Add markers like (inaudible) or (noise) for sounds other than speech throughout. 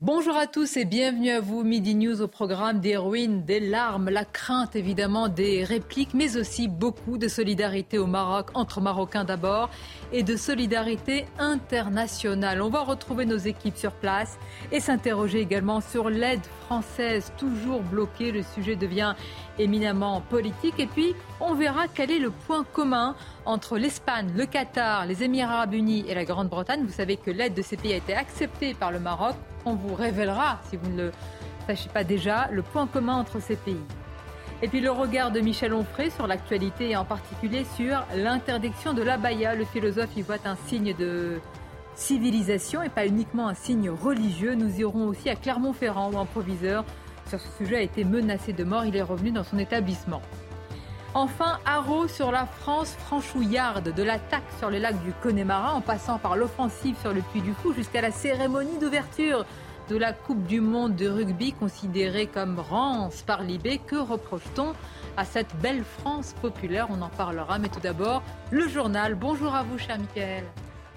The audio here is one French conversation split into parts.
Bonjour à tous et bienvenue à vous. Midi News au programme des ruines, des larmes, la crainte évidemment des répliques, mais aussi beaucoup de solidarité au Maroc, entre Marocains d'abord, et de solidarité internationale. On va retrouver nos équipes sur place et s'interroger également sur l'aide française toujours bloquée. Le sujet devient éminemment politique. Et puis, on verra quel est le point commun entre l'Espagne, le Qatar, les Émirats arabes unis et la Grande-Bretagne. Vous savez que l'aide de ces pays a été acceptée par le Maroc. Vous révélera, si vous ne le sachez pas déjà, le point commun entre ces pays. Et puis le regard de Michel Onfray sur l'actualité et en particulier sur l'interdiction de l'abaya. Le philosophe y voit un signe de civilisation et pas uniquement un signe religieux. Nous irons aussi à Clermont-Ferrand où un proviseur sur ce sujet a été menacé de mort. Il est revenu dans son établissement. Enfin, haro sur la France franchouillarde, de l'attaque sur les lacs du Connemara en passant par l'offensive sur le Puy du Fou jusqu'à la cérémonie d'ouverture de la Coupe du Monde de rugby considérée comme rance par l'IB. Que reproche-t-on à cette belle France populaire? On en parlera, mais tout d'abord, le journal. Bonjour à vous, cher Michael.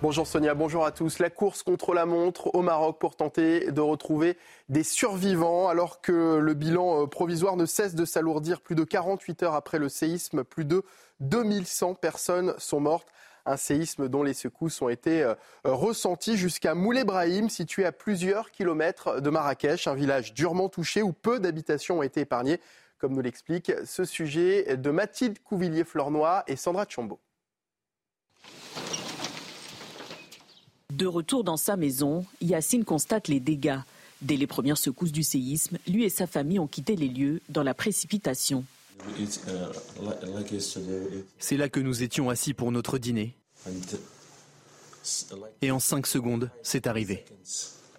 Bonjour Sonia, bonjour à tous. La course contre la montre au Maroc pour tenter de retrouver des survivants alors que le bilan euh, provisoire ne cesse de s'alourdir. Plus de 48 heures après le séisme, plus de 2100 personnes sont mortes. Un séisme dont les secousses ont été euh, ressentis jusqu'à Moulé-Brahim, situé à plusieurs kilomètres de Marrakech, un village durement touché où peu d'habitations ont été épargnées, comme nous l'explique ce sujet de Mathilde Couvillier-Flornois et Sandra Chambaud. De retour dans sa maison, Yacine constate les dégâts. Dès les premières secousses du séisme, lui et sa famille ont quitté les lieux dans la précipitation. C'est là que nous étions assis pour notre dîner. Et en cinq secondes, c'est arrivé.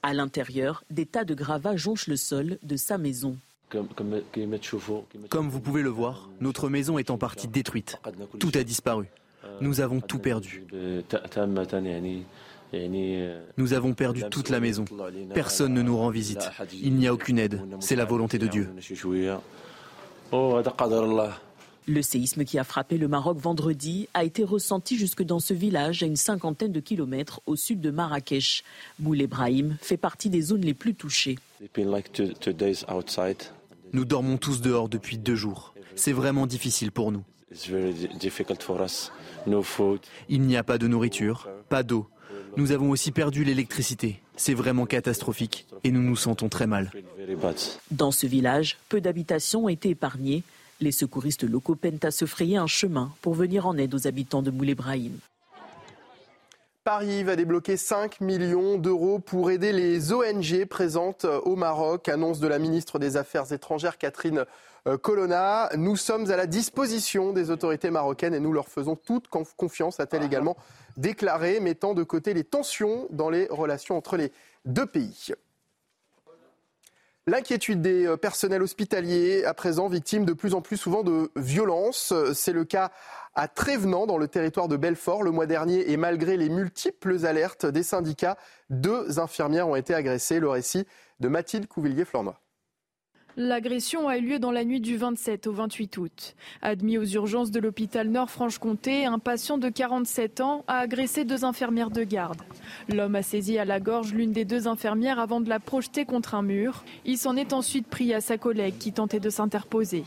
À l'intérieur, des tas de gravats jonchent le sol de sa maison. Comme vous pouvez le voir, notre maison est en partie détruite. Tout a disparu. Nous avons tout perdu. Nous avons perdu toute la maison. Personne ne nous rend visite. Il n'y a aucune aide. C'est la volonté de Dieu. Le séisme qui a frappé le Maroc vendredi a été ressenti jusque dans ce village à une cinquantaine de kilomètres au sud de Marrakech. Moulé Brahim fait partie des zones les plus touchées. Nous dormons tous dehors depuis deux jours. C'est vraiment difficile pour nous. Il n'y a pas de nourriture, pas d'eau, nous avons aussi perdu l'électricité. C'est vraiment catastrophique et nous nous sentons très mal. Dans ce village, peu d'habitations ont été épargnées. Les secouristes locaux peinent à se frayer un chemin pour venir en aide aux habitants de Moulé-Brahim. Paris va débloquer 5 millions d'euros pour aider les ONG présentes au Maroc, annonce de la ministre des Affaires étrangères Catherine Colonna. Nous sommes à la disposition des autorités marocaines et nous leur faisons toute confiance, a-t-elle également déclaré, mettant de côté les tensions dans les relations entre les deux pays. L'inquiétude des euh, personnels hospitaliers, à présent victimes de plus en plus souvent de violences. C'est le cas à Trévenant, dans le territoire de Belfort, le mois dernier. Et malgré les multiples alertes des syndicats, deux infirmières ont été agressées. Le récit de Mathilde Couvillier-Flornois. L'agression a eu lieu dans la nuit du 27 au 28 août. Admis aux urgences de l'hôpital Nord-Franche-Comté, un patient de 47 ans a agressé deux infirmières de garde. L'homme a saisi à la gorge l'une des deux infirmières avant de la projeter contre un mur. Il s'en est ensuite pris à sa collègue qui tentait de s'interposer.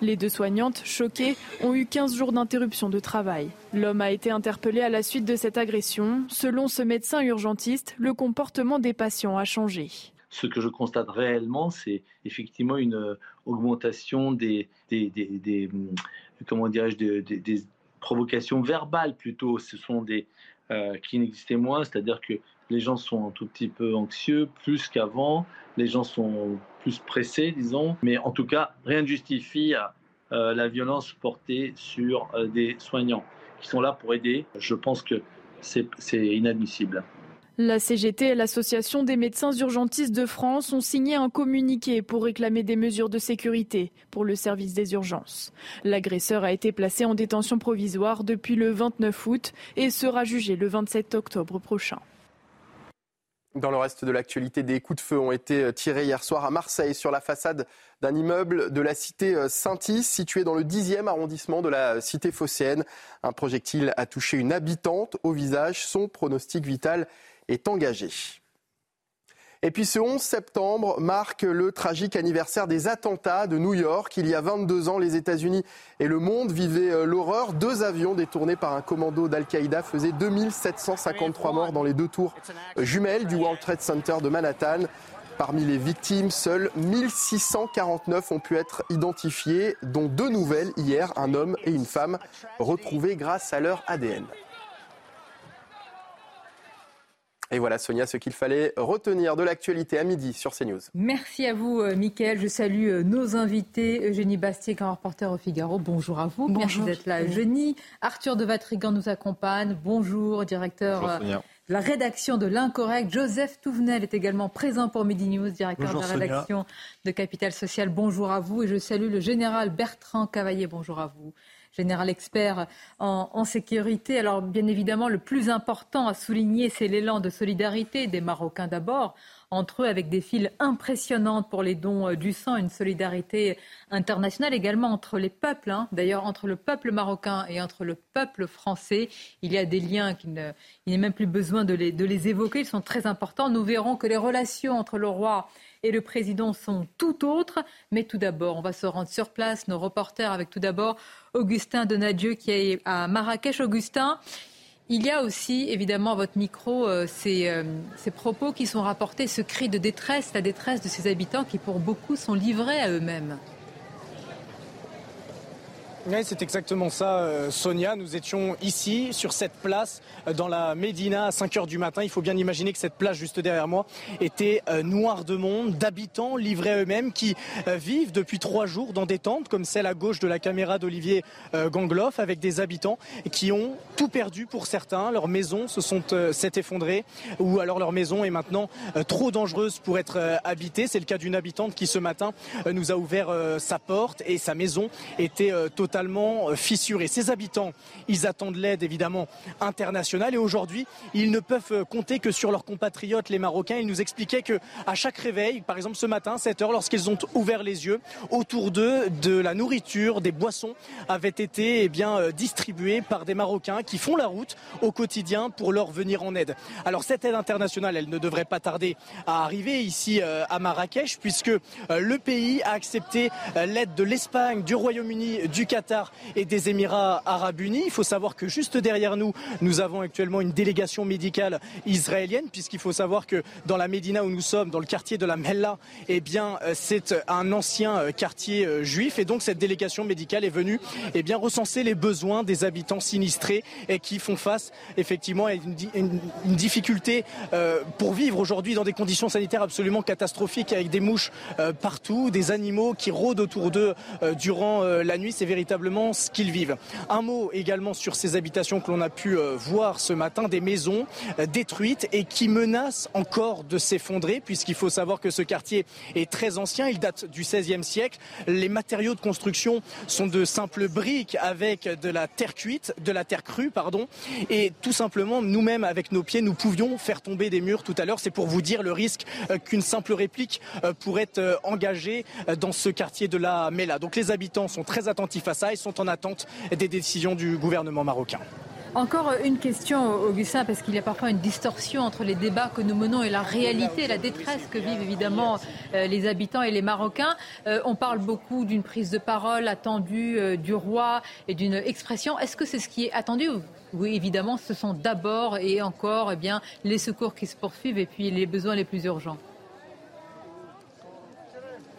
Les deux soignantes, choquées, ont eu 15 jours d'interruption de travail. L'homme a été interpellé à la suite de cette agression. Selon ce médecin urgentiste, le comportement des patients a changé ce que je constate réellement, c'est effectivement une euh, augmentation des, hum, comment dirais-je, des, provocations verbales plutôt. Ce sont des euh, qui n'existaient moins, c'est-à-dire que les gens sont un tout petit peu anxieux, plus qu'avant. Les gens sont plus pressés, disons. Mais en tout cas, rien ne justifie euh, la violence portée sur des soignants qui sont là pour aider. Je pense que c'est inadmissible. La CGT et l'Association des médecins urgentistes de France ont signé un communiqué pour réclamer des mesures de sécurité pour le service des urgences. L'agresseur a été placé en détention provisoire depuis le 29 août et sera jugé le 27 octobre prochain. Dans le reste de l'actualité, des coups de feu ont été tirés hier soir à Marseille sur la façade d'un immeuble de la cité Saint-Is, situé dans le 10e arrondissement de la cité phocéenne. Un projectile a touché une habitante au visage. Son pronostic vital est engagé. Et puis ce 11 septembre marque le tragique anniversaire des attentats de New York. Il y a 22 ans, les États-Unis et le monde vivaient euh, l'horreur. Deux avions détournés par un commando d'Al-Qaïda faisaient 2753 morts dans les deux tours jumelles du World Trade Center de Manhattan. Parmi les victimes, seules 1649 ont pu être identifiées, dont deux nouvelles hier, un homme et une femme, retrouvés grâce à leur ADN. Et voilà, Sonia, ce qu'il fallait retenir de l'actualité à midi sur CNews. Merci à vous, euh, Mickaël. Je salue euh, nos invités. Eugénie Bastier, grand reporter au Figaro. Bonjour à vous. Bonjour. Merci d'être là, Eugénie. Arthur de Vatrigan nous accompagne. Bonjour, directeur euh, de la rédaction de l'Incorrect. Joseph Touvenel est également présent pour Midi News, directeur de la rédaction de Capital Social. Bonjour à vous. Et je salue le général Bertrand Cavaillé. Bonjour à vous général expert en, sécurité. Alors bien évidemment, le plus important à souligner, c'est l'élan de solidarité des Marocains d'abord entre eux avec des files impressionnantes pour les dons euh, du sang, une solidarité internationale également entre les peuples. Hein. D'ailleurs, entre le peuple marocain et entre le peuple français, il y a des liens qu'il n'est même plus besoin de les, de les évoquer. Ils sont très importants. Nous verrons que les relations entre le roi et le président sont tout autres. Mais tout d'abord, on va se rendre sur place, nos reporters, avec tout d'abord Augustin Donadieu qui est à Marrakech. Augustin, il y a aussi, évidemment, à votre micro, euh, euh, ces, propos qui sont rapportés, ce cri de détresse, la détresse de ces habitants qui, pour beaucoup, sont livrés à eux-mêmes. Oui, c'est exactement ça, euh, Sonia. Nous étions ici, sur cette place, euh, dans la Médina, à 5 heures du matin. Il faut bien imaginer que cette place, juste derrière moi, était euh, noire de monde, d'habitants livrés à eux-mêmes, qui vivent depuis trois jours dans des tentes, comme celle à gauche de la caméra d'Olivier Gangloff, avec des habitants qui ont tout perdu pour certains. Leur maison se sont s'est effondrée, ou alors leur maison est maintenant trop dangereuse pour être habitée. C'est le cas d'une habitante qui, ce matin, nous a ouvert sa porte et sa maison était totalement totalement euh, fissuré. Ces habitants, ils attendent l'aide évidemment internationale et aujourd'hui, ils ne peuvent euh, compter que sur leurs compatriotes, les Marocains. Ils nous expliquaient que à chaque réveil, par exemple ce matin, 7 heures, lorsqu'ils ont ouvert les yeux, autour d'eux, de la nourriture, des boissons avaient été eh bien euh, distribuées par des Marocains qui font la route au quotidien pour leur venir en aide. Alors cette aide internationale, elle ne devrait pas tarder à arriver ici à Marrakech puisque le pays a accepté l'aide de l'Espagne, du Royaume-Uni, du Qatar et des Émirats arabes unis. Il faut savoir que juste derrière nous, nous avons actuellement une délégation médicale israélienne, puisqu'il faut savoir que dans la Médina où nous sommes, dans le quartier de la Mella, eh bien, euh, c'est un ancien euh, quartier euh, juif. Et donc, cette délégation médicale est venue eh bien, recenser les besoins des habitants sinistrés et qui font face effectivement à une, difficulté pour vivre aujourd'hui dans des conditions sanitaires absolument catastrophiques avec des mouches partout, des animaux qui rôdent autour d'eux durant la nuit. C'est ce qu'ils vivent. Un mot également sur ces habitations que l'on a pu euh, voir ce matin, des maisons euh, détruites et qui menacent encore de s'effondrer, puisqu'il faut savoir que ce quartier est très ancien, il date du XVIe siècle. Les matériaux de construction sont de simples briques avec de la terre cuite, de la terre crue, pardon, et tout simplement, nous-mêmes, avec nos pieds, nous pouvions faire tomber des murs tout à l'heure. C'est pour vous dire le risque euh, qu'une simple réplique pourrait être engagée dans ce quartier de la Mela. Donc les habitants sont très attentifs à ça ils sont en attente des décisions du gouvernement marocain. Encore une question, Augustin, parce qu'il y a parfois une distorsion entre les débats que nous menons et la réalité, la détresse que vivent évidemment euh, les habitants et les Marocains. Euh, on parle beaucoup d'une prise de parole attendue euh, du roi et d'une expression. Est-ce que c'est ce qui est attendu Oui, évidemment, ce sont d'abord et encore eh bien, les secours qui se poursuivent et puis les besoins les plus urgents?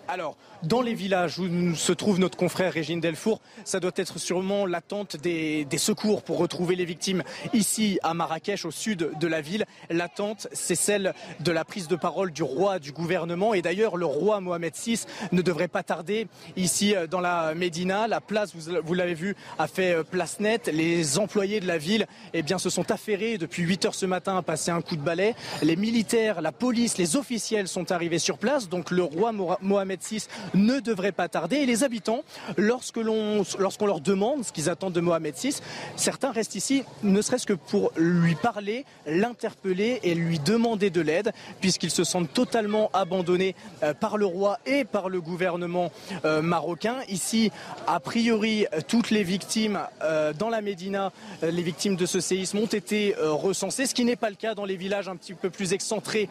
Alors, dans les villages où se trouve notre confrère Régine Delfour, ça doit être sûrement l'attente des, secours pour retrouver les victimes. Ici, à Marrakech, au sud de la ville, l'attente, c'est celle de la prise de parole du roi du gouvernement. Et d'ailleurs, le roi Mohamed VI ne devrait pas tarder ici euh, dans la Médina. La place, vous, l'avez vu, a fait euh, place nette. Les employés de la ville eh bien, se sont affairés depuis 8 heures ce matin à passer un coup de balai. Les militaires, la police, les officiels sont arrivés sur place. Donc le roi Mohamed VI ne devrait pas tarder. Et les habitants, lorsque l'on, lorsqu'on leur demande ce qu'ils attendent de Mohamed VI, certains restent ici, ne serait-ce que pour lui parler, l'interpeller et lui demander de l'aide, puisqu'ils se sentent totalement abandonnés euh, par le roi et par le gouvernement euh, marocain. Ici, a priori, toutes les victimes euh, dans la Médina, les victimes de ce séisme ont été recensées, ce qui n'est pas le cas dans les villages un petit peu plus excentrés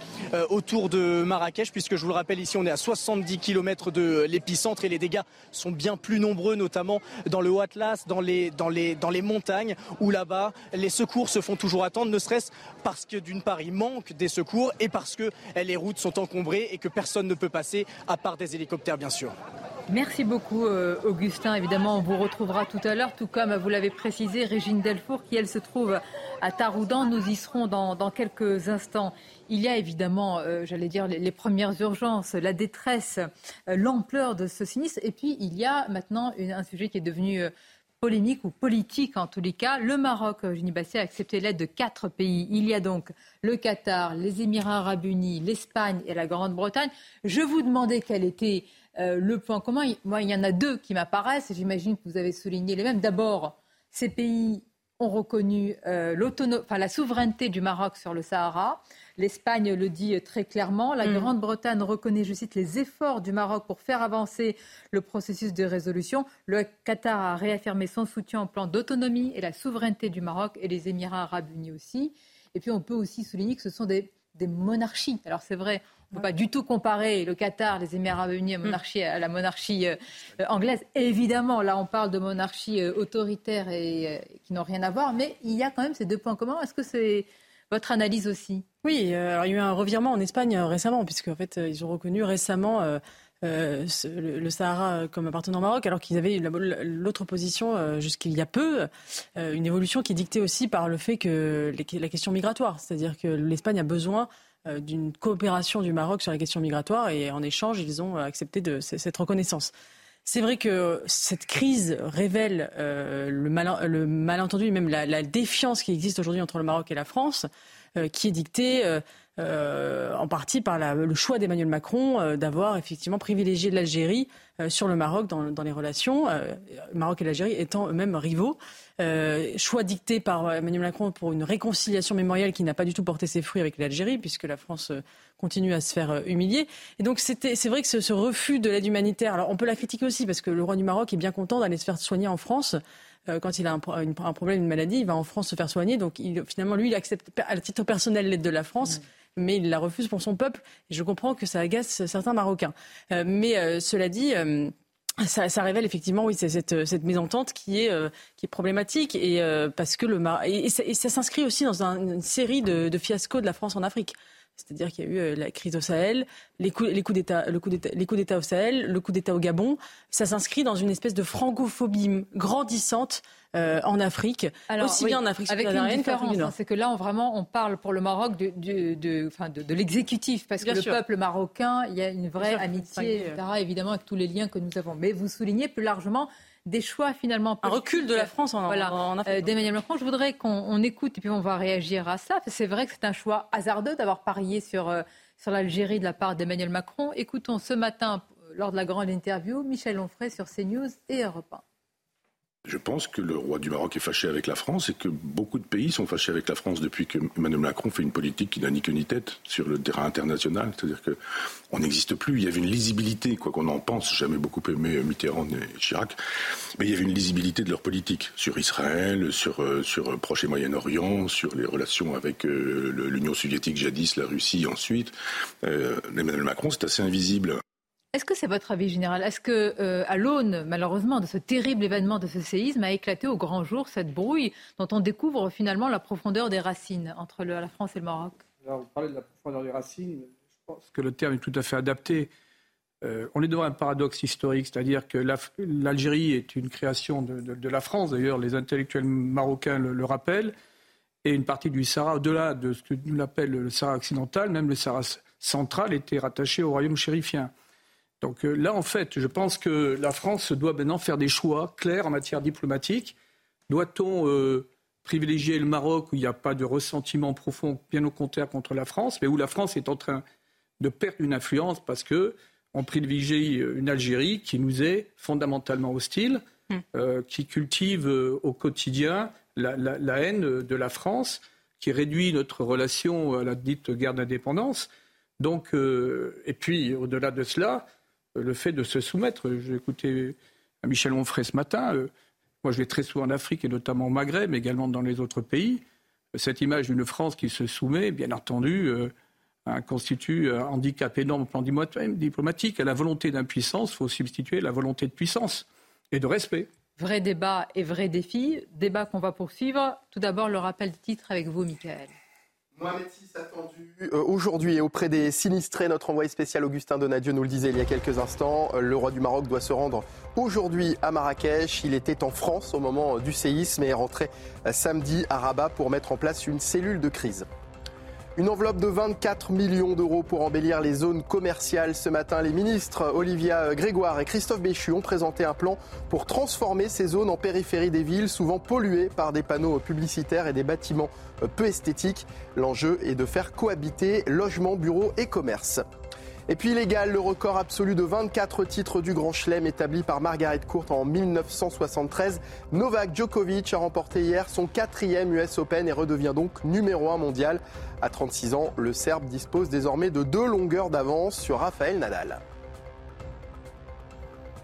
autour de Marrakech, puisque je vous le rappelle, ici on est à 70 km de l'épicentre et les dégâts sont bien plus nombreux, notamment dans le Haut-Atlas, dans les, dans, les, dans les montagnes, où là-bas les secours se font toujours attendre, ne serait-ce parce que d'une part il manque des secours et parce que les routes sont encombrées et que personne ne peut passer, à part des hélicoptères bien sûr. Merci beaucoup, euh, Augustin. Évidemment, on vous retrouvera tout à l'heure, tout comme vous l'avez précisé, Régine Delfour, qui elle se trouve à Taroudan. Nous y serons dans, quelques instants. Il y a évidemment, euh, j'allais dire, les, premières urgences, la détresse, euh, l'ampleur de ce sinistre. Et puis, il y a maintenant un sujet qui est devenu polémique ou politique en tous les cas. Le Maroc, Eugénie Basset, a accepté l'aide de quatre pays. Il y a donc le Qatar, les Émirats arabes unis, l'Espagne et la Grande-Bretagne. Je vous demandais quel était euh, le point commun, moi, il y en a deux qui m'apparaissent, et j'imagine que vous avez souligné les mêmes. D'abord, ces pays ont reconnu euh, la souveraineté du Maroc sur le Sahara. L'Espagne le dit très clairement. La mm. Grande-Bretagne reconnaît, je cite, les efforts du Maroc pour faire avancer le processus de résolution. Le Qatar a réaffirmé son soutien au plan d'autonomie et la souveraineté du Maroc et les Émirats arabes unis aussi. Et puis on peut aussi souligner que ce sont des monarchies. Alors c'est vrai, ne peut pas du tout comparer le Qatar, les Émirats arabes unis à, la monarchie euh, anglaise. évidemment, là, on parle de monarchies euh, autoritaires et euh, qui n'ont rien à voir, mais il y a quand même ces deux points communs. Est-ce que c'est votre analyse aussi? Oui, alors il y a eu un revirement en Espagne récemment, puisque en fait, ils ont reconnu récemment. le, Sahara comme appartenant au Maroc, alors qu'ils avaient l'autre position jusqu'il y a peu, une évolution qui est dictée aussi par le fait que la question migratoire, c'est-à-dire que l'Espagne a besoin euh, d'une coopération du Maroc sur la question migratoire et en échange, ils ont accepté de, cette reconnaissance. C'est vrai que cette crise révèle euh, le, malentendu et même la, défiance qui existe aujourd'hui entre le Maroc et la France, euh, qui est dictée en partie par le choix d'Emmanuel Macron d'avoir effectivement privilégié l'Algérie sur le Maroc dans, dans les relations, le Maroc et l'Algérie étant eux-mêmes rivaux. Euh, choix dicté par Emmanuel Macron pour une réconciliation mémorielle qui n'a pas du tout porté ses fruits avec l'Algérie, puisque la France euh, continue à se faire euh, humilier. Et donc c'est vrai que ce, refus de l'aide humanitaire, alors on peut la critiquer aussi, parce que le roi du Maroc est bien content d'aller se faire soigner en France. quand il a un, problème, une maladie, il va en France se faire soigner. Donc finalement, lui, il accepte à titre personnel l'aide de la France. Mais il la refuse pour son peuple. Et je comprends que ça agace certains Marocains. mais cela dit, ça, ça, révèle effectivement, oui, c'est cette, cette mésentente qui est, euh, qui est problématique et euh, parce que le et, et ça, s'inscrit aussi dans une série de, fiascos de la France en Afrique. C'est-à-dire qu'il y a eu euh, la crise au Sahel, les coups, les coups d'État, le coup d'État, les coups d'État au Sahel, le coup d'État au Gabon. Ça s'inscrit dans une espèce de francophobie grandissante euh, en Afrique, aussi bien en Afrique subsaharienne qu'en Afrique C'est que là, on, vraiment, on parle pour le Maroc de, de, de, de l'exécutif, parce que le peuple marocain, il y a une vraie amitié, etc., évidemment, avec tous les liens que nous avons. Mais vous soulignez plus largement des choix finalement. Un recul de la France en, voilà, en Afrique. Euh, D'Emmanuel Macron, je voudrais qu'on écoute et puis on va réagir à ça. C'est vrai que c'est un choix hasardeux d'avoir parié sur, euh, sur l'Algérie de la part d'Emmanuel Macron. Écoutons ce matin, lors de la grande interview, Michel Onfray sur CNews et Europe 1. Je pense que le roi du Maroc est fâché avec la France et que beaucoup de pays sont fâchés avec la France depuis que Emmanuel Macron fait une politique qui n'a ni queue ni tête sur le terrain international. C'est-à-dire qu'on n'existe plus. Il y avait une lisibilité, quoi qu'on en pense. Jamais beaucoup aimé Mitterrand et Chirac, mais il y avait une lisibilité de leur politique sur Israël, sur euh, sur Proche et Moyen-Orient, sur les relations avec euh, l'Union soviétique jadis, la Russie ensuite. Euh, Emmanuel Macron, c'est assez invisible. Est-ce que c'est votre avis général? Est-ce que, euh, à l'aune, malheureusement, de ce terrible événement de ce séisme, a éclaté au grand jour cette brouille dont on découvre finalement la profondeur des racines entre la France et le Maroc? Vous parlez de la profondeur des racines. Je pense que le terme est tout à fait adapté. Euh, on est devant un paradoxe historique, c'est-à-dire que l'Algérie est une création de, la France, d'ailleurs les intellectuels marocains le, rappellent, et une partie du Sahara, au-delà de ce que nous appelle le Sahara occidental, même le Sahara central était rattaché au royaume chérifien. Donc euh, là, en fait, je pense que la France doit maintenant faire des choix clairs en matière diplomatique. Doit-on euh, privilégier le Maroc où il n'y a pas de ressentiment profond, bien au contraire, contre la France, mais où la France est en train de perdre une influence parce que on privilégie une Algérie qui nous est fondamentalement hostile, hmm. euh, qui cultive au quotidien la, haine de la France, qui réduit notre relation à la dite guerre d'indépendance. Donc, et puis, au-delà de cela, le fait de se soumettre. J'ai écouté Michel Onfray ce matin. Euh, moi, je vais très souvent en Afrique et notamment au Maghreb, mais également dans les autres pays. Cette image d'une France qui se soumet, bien entendu, euh, constitue un handicap énorme au plan diplomatique. À la volonté d'impuissance, il faut substituer la volonté de puissance et de respect. Vrai débat et vrai défi. Débat qu'on va poursuivre. Tout d'abord, le rappel de titre avec vous, Michael. Mohamed VI attendu euh, aujourd'hui et auprès des sinistrés. Notre envoyé spécial Augustin Donadieu nous le disait il y a quelques instants. Euh, le roi du Maroc doit se rendre aujourd'hui à Marrakech. Il était en France au moment du séisme et est rentré euh, samedi à Rabat pour mettre en place une cellule de crise. Une enveloppe de 24 millions d'euros pour embellir les zones commerciales. Ce matin, les ministres Olivia Grégoire et Christophe Béchu ont présenté un plan pour transformer ces zones en périphérie des villes, souvent polluées par des panneaux publicitaires et des bâtiments peu esthétiques. L'enjeu est de faire cohabiter logement, bureaux et commerce. Et puis illégal, le record absolu de 24 titres du Grand Chelem établi par Margaret Court en 1973. Novak Djokovic a remporté hier son quatrième US Open et redevient donc numéro un mondial. À 36 ans, le Serbe dispose désormais de deux longueurs d'avance sur Rafael Nadal.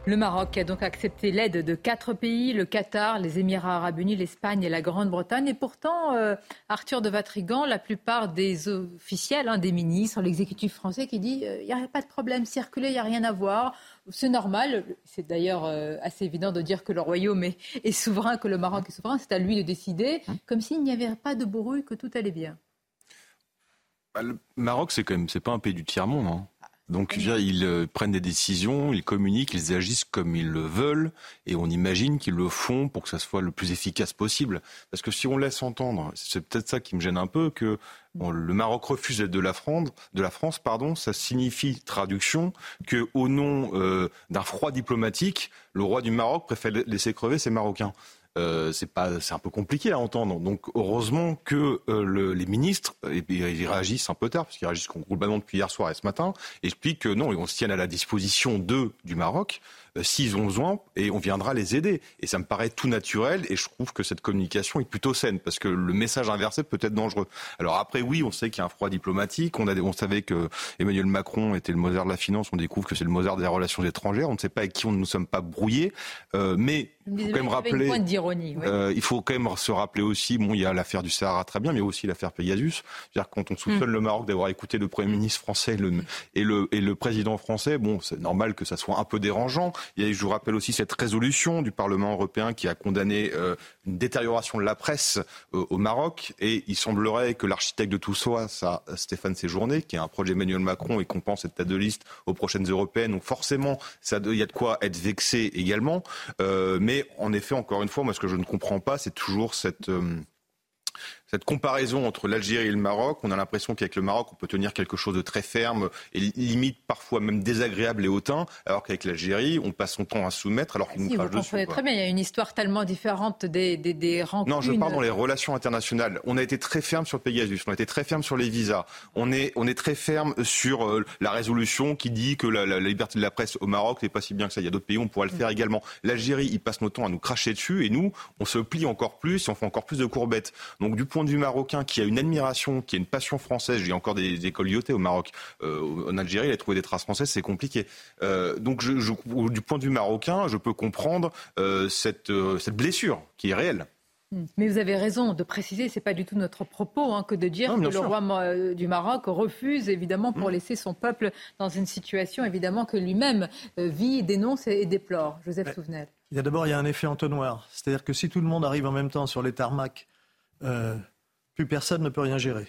Le Maroc a donc accepté l'aide de quatre pays, le Qatar, les Émirats arabes unis, l'Espagne et la Grande-Bretagne. Et pourtant, euh, Arthur de Vatrigan, la plupart des officiels, hein, des ministres, l'exécutif français qui dit il euh, n'y a pas de problème, circuler, il n'y a rien à voir. C'est normal. C'est d'ailleurs euh, assez évident de dire que le royaume est, souverain, que le Maroc est souverain. C'est à lui de décider, comme s'il n'y avait pas de bruit, que tout allait bien. Bah, le Maroc, c'est quand même, c'est pas un pays du tiers-monde. Hein. Donc, ils euh, prennent des décisions, ils communiquent, ils agissent comme ils le veulent, et on imagine qu'ils le font pour que ça soit le plus efficace possible. Parce que si on laisse entendre, c'est peut-être ça qui me gêne un peu, que le Maroc refuse de la France, de la France, pardon, ça signifie traduction que au nom euh, d'un froid diplomatique, le roi du Maroc préfère laisser crever ses Marocains. Euh, c'est pas, un peu compliqué à entendre. Donc heureusement que euh, les ministres, et, ils réagissent un peu tard, parce qu'ils réagissent globalement depuis hier soir et ce matin, expliquent que non, ils se tiennent à la disposition d'eux du Maroc s'ils ont besoin et on viendra les aider. Et ça me paraît tout naturel et je trouve que cette communication est plutôt saine parce que le message inversé peut être dangereux. Alors après, oui, on sait qu'il y a un froid diplomatique. On, a, on savait que Emmanuel Macron était le Mozart de la finance. On découvre que c'est le Mozart des relations étrangères. On ne sait pas avec qui on ne nous sommes pas brouillés. Euh, mais il faut quand même rappeler. Euh, il faut quand même se rappeler aussi. Bon, il y a l'affaire du Sahara très bien, mais aussi l'affaire Pegasus. C'est-à-dire quand on soupçonne mm. le Maroc d'avoir écouté le premier ministre français le, et le et le président français, bon, c'est normal que ça soit un peu dérangeant. Et je vous rappelle aussi cette résolution du Parlement européen qui a condamné euh, une détérioration de la presse euh, au Maroc. Et il semblerait que l'architecte de tout ça, ça Stéphane Séjourné, qui est un projet Emmanuel Macron et qu'on pense cette tête de liste aux prochaines européennes. Donc forcément, il y a de quoi être vexé également. Euh, mais en effet, encore une fois, moi, ce que je ne comprends pas, c'est toujours cette cette comparaison entre l'Algérie et le Maroc, on a l'impression qu'avec le Maroc, on peut tenir quelque chose de très ferme et limite parfois même désagréable et hautain, alors qu'avec l'Algérie, on passe son temps à soumettre alors qu'il nous crache dessus. Très bien, il y a une histoire tellement différente des, des, des rencontres. Non, je parle dans les relations internationales. On a été très ferme sur Pegasus, on a été très ferme sur les visas, on est, on est très ferme sur euh, la résolution qui dit que la, liberté de la presse au Maroc n'est pas si bien que ça. Il y a d'autres pays, on pourrait le faire mm. également. L'Algérie, il passe notre temps à nous cracher dessus et nous, on se plie encore plus et on fait encore plus de courbettes. Donc du point de vue marocain qui a une admiration, qui a une passion française, j'ai encore des, écoles IOT au Maroc, euh, en Algérie, il a trouvé des traces françaises, c'est compliqué. Euh, donc je, du point de vue marocain, je peux comprendre euh, cette, cette blessure qui est réelle. Hmm. Mais vous avez raison de préciser, c'est pas du tout notre propos hein, que de dire que le roi du Maroc refuse évidemment pour hmm. laisser son peuple dans une situation évidemment que lui-même vit, dénonce et, déplore. Joseph Souvenel. Il y a d'abord il y a un effet entonnoir, c'est-à-dire que si tout le monde arrive en même temps sur les tarmacs euh, plus personne ne peut rien gérer.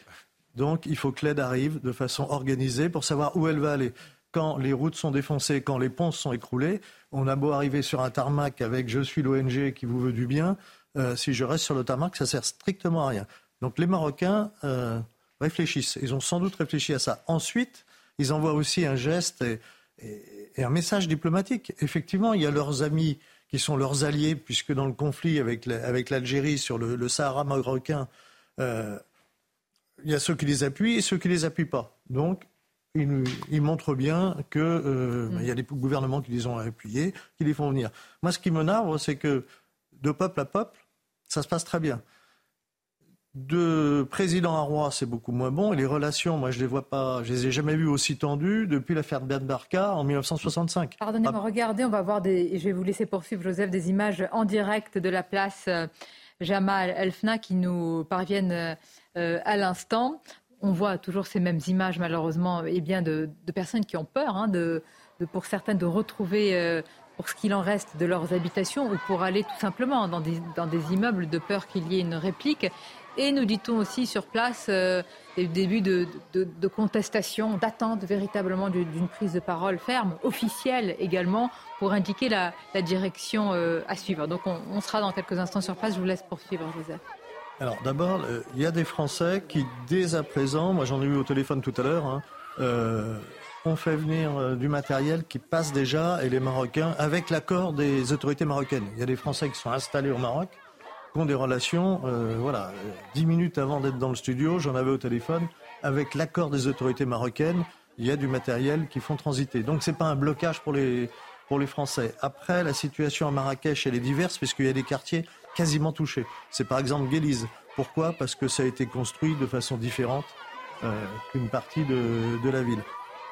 Donc il faut que l'aide arrive de façon organisée pour savoir où elle va aller. quand les routes sont défoncées, quand les ponts sont écroulés, on a beau arriver sur un tarmac avec je suis l'ONG qui vous veut du bien, euh, si je reste sur le tarmac, ça sert strictement à rien. Donc les Marocains euh, réfléchissent. Ils ont sans doute réfléchi à ça. Ensuite, ils envoient aussi un geste et, un message diplomatique. Effectivement, il y a leurs amis qui sont leurs alliés, puisque dans le conflit avec l'Algérie sur le, Sahara marocain, euh, il y a ceux qui les appuient et ceux qui les appuient pas. Donc, ils, montrent bien qu'il euh, mm. y a des gouvernements qui les ont appuyés, qui les font venir. Moi, ce qui me narre, c'est que de peuple à peuple, ça se passe très bien. De président à roi, c'est beaucoup moins bon. Et les relations, moi, je les vois pas, je les ai jamais vues aussi tendues depuis l'affaire de Ben Barka en 1965. Pardonnez-moi, ah. regardez, on va voir des, je vais vous laisser poursuivre, Joseph, des images en direct de la place euh, Jamal Elfna qui nous parviennent euh, à l'instant on voit toujours ces mêmes images, malheureusement, et bien de, personnes qui ont peur, hein, de, pour certaines, de retrouver, euh, pour ce qu'il en reste, de leurs habitations, ou pour aller tout simplement dans des, immeubles de peur qu'il y ait une réplique. Et nous dit-on aussi sur place euh, des débuts de, contestation, d'attente véritablement d'une prise de parole ferme, officielle également, pour indiquer la, direction euh, à suivre. Donc on, on sera dans quelques instants sur place. Je vous laisse poursuivre, Joseph. Alors d'abord, euh, il y a des Français qui, dès à présent, moi j'en ai eu au téléphone tout à l'heure, hein, euh, ont fait venir du matériel qui passe déjà, et les Marocains, avec l'accord des autorités marocaines. Il y a des Français qui sont installés au Maroc, qui ont des relations, voilà, dix minutes avant d'être dans le studio, j'en avais au téléphone, avec l'accord des autorités marocaines, il y a du matériel qui font transiter. Donc c'est pas un blocage pour les, pour les Français. Après, la situation à Marrakech, elle est diverse, puisqu'il y a des quartiers quasiment touché. C'est par exemple Guélise. Pourquoi? Parce que ça a été construit de façon différente euh, qu'une partie de, la ville.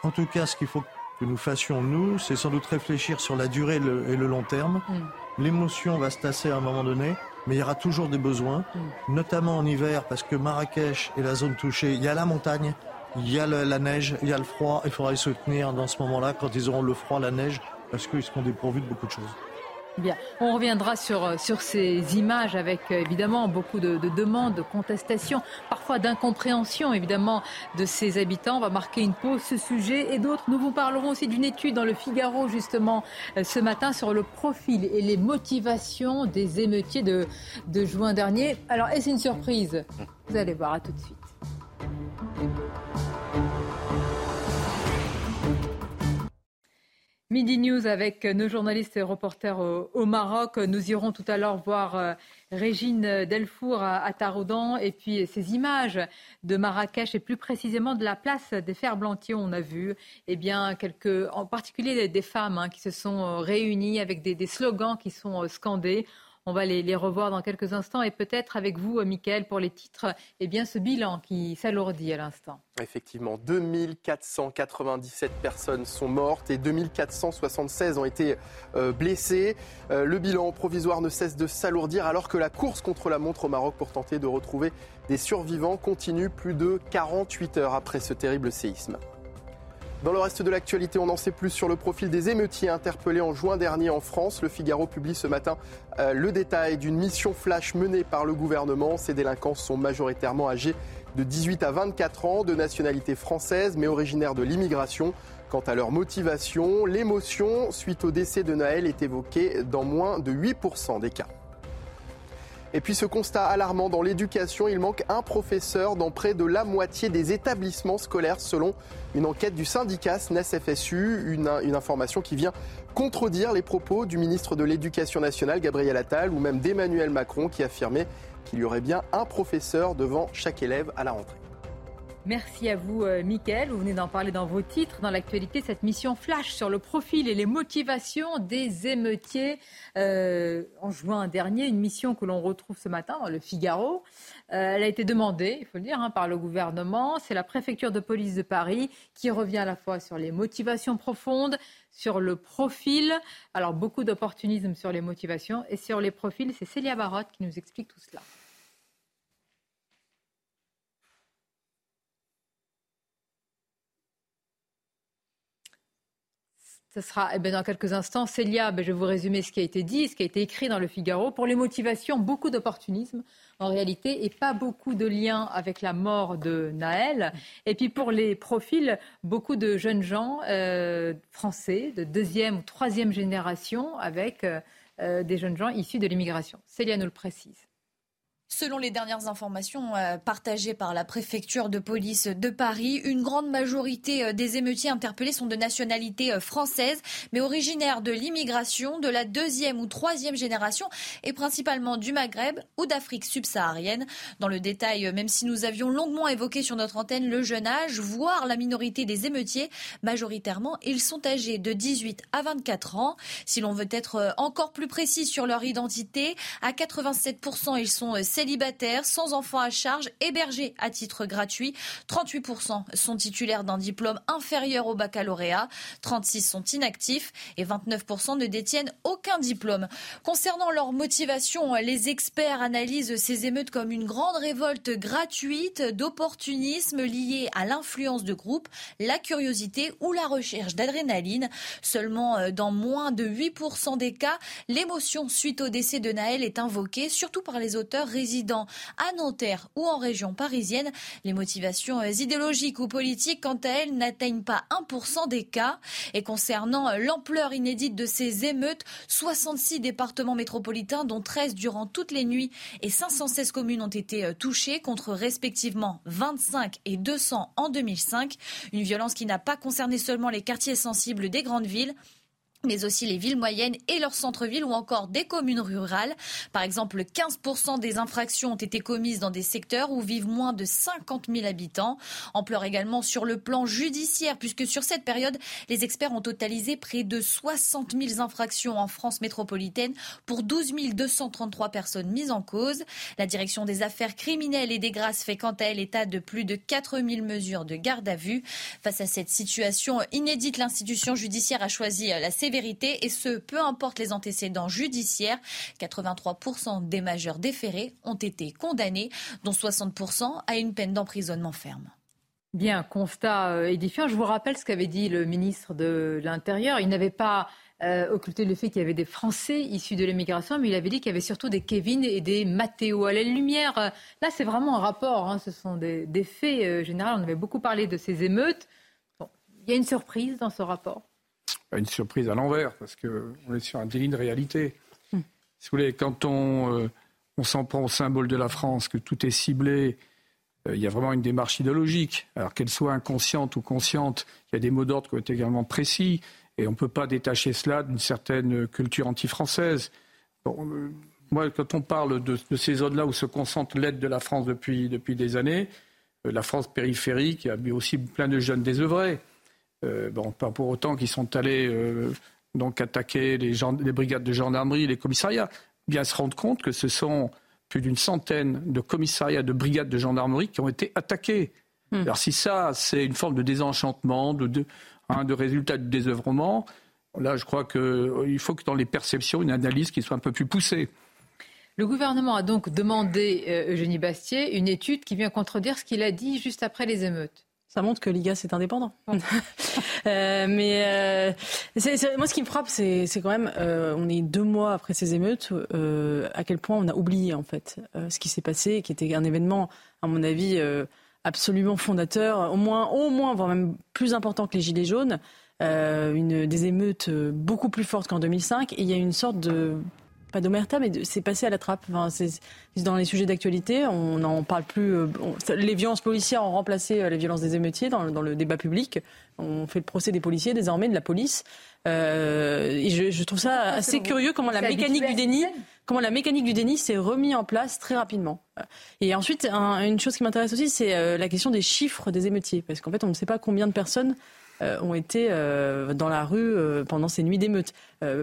En tout cas, ce qu'il faut que nous fassions, nous, c'est sans doute réfléchir sur la durée et le, long terme. Mm. L'émotion va se tasser à un moment donné, mais il y aura toujours des besoins, mm. notamment en hiver, parce que Marrakech est la zone touchée. Il y a la montagne, il y a la neige, il y a le froid. Il faudra les soutenir dans ce moment-là, quand ils auront le froid, la neige, parce qu'ils seront dépourvus de beaucoup de choses. Bien, on reviendra sur, euh, sur ces images avec euh, évidemment beaucoup de, demandes, de contestations, parfois d'incompréhension évidemment de ces habitants. On va marquer une pause ce sujet et d'autres. Nous vous parlerons aussi d'une étude dans le Figaro justement euh, ce matin sur le profil et les motivations des émeutiers de, de juin dernier. Alors est-ce une surprise? Vous allez voir, à tout de suite. Midi News avec nos journalistes et reporters au, Maroc. Nous irons tout à l'heure voir euh, Régine Delfour à, Taroudan et puis ces images de Marrakech et plus précisément de la place des Ferblantiers. On a vu eh bien, en particulier des, femmes hein, qui se sont euh, réunies avec des slogans qui sont euh, scandés. On va les, revoir dans quelques instants et peut-être avec vous, Mickaël, pour les titres, eh bien, ce bilan qui s'alourdit à l'instant. Effectivement, 2497 personnes sont mortes et 2476 ont été euh, blessées. Euh, le bilan provisoire ne cesse de s'alourdir alors que la course contre la montre au Maroc pour tenter de retrouver des survivants continue plus de 48 heures après ce terrible séisme. Dans le reste de l'actualité, on en sait plus sur le profil des émeutiers interpellés en juin dernier en France. Le Figaro publie ce matin euh, le détail d'une mission flash menée par le gouvernement. Ces délinquants sont majoritairement âgés de 18 à 24 ans, de nationalité française, mais originaires de l'immigration. Quant à leur motivation, l'émotion suite au décès de Naël est évoquée dans moins de 8% des cas. Et puis ce constat alarmant dans l'éducation, il manque un professeur dans près de la moitié des établissements scolaires selon une enquête du syndicat SNES-FSU, une, une information qui vient contredire les propos du ministre de l'Éducation nationale Gabriel Attal ou même d'Emmanuel Macron qui affirmait qu'il y aurait bien un professeur devant chaque élève à la rentrée. Merci à vous, euh, Mickaël. Vous venez d'en parler dans vos titres. Dans l'actualité, cette mission flash sur le profil et les motivations des émeutiers euh, en juin dernier. Une mission que l'on retrouve ce matin dans le Figaro. Euh, elle a été demandée, il faut le dire, hein, par le gouvernement. C'est la préfecture de police de Paris qui revient à la fois sur les motivations profondes, sur le profil. Alors, beaucoup d'opportunisme sur les motivations et sur les profils. C'est Célia Barotte qui nous explique tout cela. Ce sera eh ben, dans quelques instants. Célia, ben, je vais vous résumer ce qui a été dit, ce qui a été écrit dans le Figaro. Pour les motivations, beaucoup d'opportunisme en réalité et pas beaucoup de liens avec la mort de Naël. Et puis pour les profils, beaucoup de jeunes gens euh, français de deuxième ou troisième génération avec euh, euh, des jeunes gens issus de l'immigration. Célia nous le précise. Selon les dernières informations euh, partagées par la préfecture de police de Paris, une grande majorité euh, des émeutiers interpellés sont de nationalité euh, française, mais originaires de l'immigration de la deuxième ou troisième génération et principalement du Maghreb ou d'Afrique subsaharienne. Dans le détail, même si nous avions longuement évoqué sur notre antenne le jeune âge, voire la minorité des émeutiers, majoritairement, ils sont âgés de 18 à 24 ans. Si l'on veut être encore plus précis sur leur identité, à 87%, ils sont célibataires, sans enfants à charge, hébergés à titre gratuit. 38% sont titulaires d'un diplôme inférieur au baccalauréat, 36% sont inactifs et 29% ne détiennent aucun diplôme. Concernant leur motivation, les experts analysent ces émeutes comme une grande révolte gratuite d'opportunisme lié à l'influence de groupe, la curiosité ou la recherche d'adrénaline. Seulement euh, dans moins de 8% des cas, l'émotion suite au décès de Naël est invoquée, surtout par les auteurs à Nanterre ou en région parisienne. Les motivations euh, idéologiques ou politiques, quant à elles, n'atteignent pas 1% des cas. Et concernant euh, l'ampleur inédite de ces émeutes, 66 départements métropolitains, dont 13 durant toutes les nuits, et 516 communes ont été euh, touchées, contre respectivement 25 et 200 en 2005. Une violence qui n'a pas concerné seulement les quartiers sensibles des grandes villes mais aussi les villes moyennes et leurs centres-villes ou encore des communes rurales. Par exemple, 15% des infractions ont été commises dans des secteurs où vivent moins de 50 000 habitants. Ampleur également sur le plan judiciaire, puisque sur cette période, les experts ont totalisé près de 60 000 infractions en France métropolitaine pour 12 233 personnes mises en cause. La direction des affaires criminelles et des grâces fait quant à elle état de plus de 4 000 mesures de garde à vue. Face à cette situation inédite, l'institution judiciaire a choisi la sévérité et ce, peu importe les antécédents judiciaires. 83% des majeurs déférés ont été condamnés, dont 60% à une peine d'emprisonnement ferme. Bien, constat euh, édifiant. Je vous rappelle ce qu'avait dit le ministre de l'Intérieur. Il n'avait pas euh, occulté le fait qu'il y avait des Français issus de l'immigration, mais il avait dit qu'il y avait surtout des Kevin et des Mathéo. À la lumière, euh, là, c'est vraiment un rapport. Hein. ce sont des, faits généraux. On avait beaucoup parlé de ces émeutes. il y a une surprise dans ce rapport une surprise à l'envers, parce qu'on est sur un délit de réalité. Hmm. Si vous voulez, quand on, euh, on s'en prend au symbole de la France, que tout est ciblé, euh, il y a vraiment une démarche idéologique. Alors qu'elle soit inconsciente ou consciente, il y a des mots d'ordre qui ont été également précis, et on ne peut pas détacher cela d'une certaine culture anti-française. Bon, euh, moi, quand on parle de, de ces zones-là où se concentre l'aide de la France depuis, depuis des années, la France périphérique, a aussi plein de jeunes désœuvrés. Euh, bon, pas pour autant qu'ils sont allés euh, donc attaquer les, les, brigades de gendarmerie, les commissariats. Bien se rendre compte que ce sont plus d'une centaine de commissariats, de brigades de gendarmerie qui ont été attaqués. Hmm. Alors si ça, c'est une forme de désenchantement, de, de, hein, de résultat du désœuvrement, là, je crois qu'il euh, faut que dans les perceptions, une analyse qui soit un peu plus poussée. Le gouvernement a donc demandé, Eugénie Bastier, une étude qui vient contredire ce qu'il a dit juste après les émeutes. Ça montre que l'IGA, c'est indépendant. (laughs) euh, mais euh, moi, ce qui me frappe, c'est quand même, euh, on est deux mois après ces émeutes, à quel point on a oublié, en fait, ce qui s'est passé, qui était un événement, à mon avis, absolument fondateur, au moins, au moins, voire même plus important que les Gilets jaunes. une, des émeutes beaucoup plus fortes qu'en 2005. Et il y a une sorte de pas d'omerta, mais c'est passé à la trappe. Enfin, c'est dans les sujets d'actualité, on n'en parle plus. Euh, les violences policières ont remplacé euh, les violences des émeutiers dans, dans, le débat public. On fait le procès des policiers désormais, de la police. Euh, et je, je, trouve ça assez curieux comment la mécanique du déni, comment la mécanique du déni s'est remis en place très rapidement. Et ensuite, une chose qui m'intéresse aussi, c'est la question des chiffres des émeutiers, parce qu'en fait, on ne sait pas combien de personnes ont été euh, dans la rue euh, pendant ces nuits d'émeutes.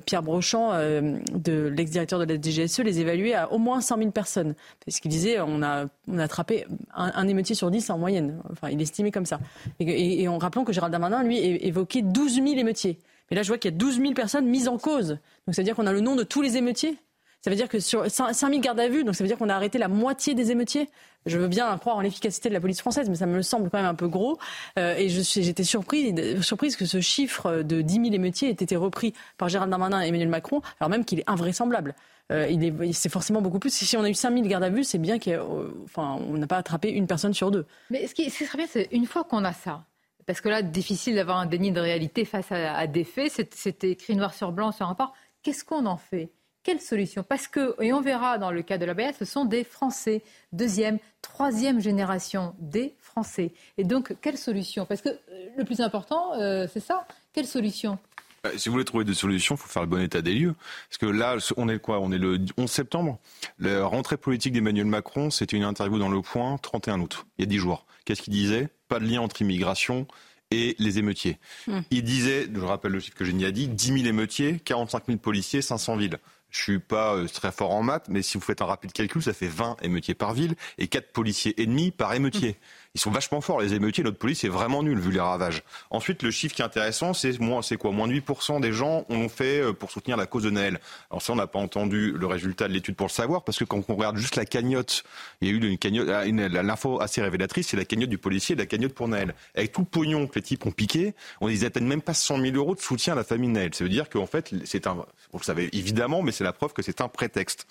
Pierre Brochant, de l'ex-directeur de la DGSE, les évaluait à au moins 100 000 personnes. Parce qu'il disait on a, on a attrapé un, émeutier sur 10 en moyenne. Enfin, il estimait comme ça. Et, en rappelant que Gérald Darmanin, lui, évoquait 12 000 émeutiers. Mais là, je vois qu'il y a 12 000 personnes mises en cause. Donc, c'est-à-dire qu'on a le nom de tous les émeutiers? Ça veut dire que sur 5000 gardes à vue, donc ça veut dire qu'on a arrêté la moitié des émeutiers. Je veux bien croire en l'efficacité de la police française, mais ça me semble quand même un peu gros. Euh, et j'étais surprise, surprise que ce chiffre de 10 000 émeutiers ait été repris par Gérald Darmanin et Emmanuel Macron, alors même qu'il est invraisemblable. Euh, il c'est forcément beaucoup plus. Si on a eu 000 gardes à vue, c'est bien qu'on enfin, n'a pas attrapé une personne sur deux. Mais ce qui, serait bien, c'est une fois qu'on a ça, parce que là, difficile d'avoir un déni de réalité face à, des faits. C'était écrit noir sur blanc sur un rapport. Qu'est-ce qu'on en fait? Quelle solution? Parce que, et on verra dans le cas de la BS, ce sont des Français, deuxième, troisième génération des Français. Et donc, quelle solution? Parce que euh, le plus important, euh, c'est ça. Quelle solution? Bah, si vous voulez trouver des solutions, il faut faire le bon état des lieux. Parce que là, on est quoi? On est le 11 septembre. La rentrée politique d'Emmanuel Macron, c'était une interview dans Le Point, 31 août, il y a 10 jours. Qu'est-ce qu'il disait? Pas de lien entre immigration et les émeutiers. Hmm. Il disait, je rappelle le chiffre que Génie a dit, 10 000 émeutiers, 45 000 policiers, 500 villes. Je suis pas euh, très fort en maths, mais si vous faites un rapide calcul, ça fait 20 émeutiers par ville et 4 policiers ennemis par émeutier. (laughs) ils sont vachement forts, les émeutiers. Notre police est vraiment nulle, vu les ravages. Ensuite, le chiffre qui est intéressant, c'est moins, c'est quoi Moins de 8% des gens ont fait euh, pour soutenir la cause de Naël. Alors ça, on n'a pas entendu le résultat de l'étude pour le savoir, parce que quand on regarde juste la cagnotte, il y a eu une cagnotte, ah, l'info assez révélatrice, c'est la cagnotte du policier et la cagnotte pour Naël. Avec tout le pognon que les types ont piqué, on ils atteignent même pas 100 000 euros de soutien à la famille Naël. Ça veut dire qu'en fait, c'est un, vous le savez évidemment, mais c'est la preuve que c'est un prétexte.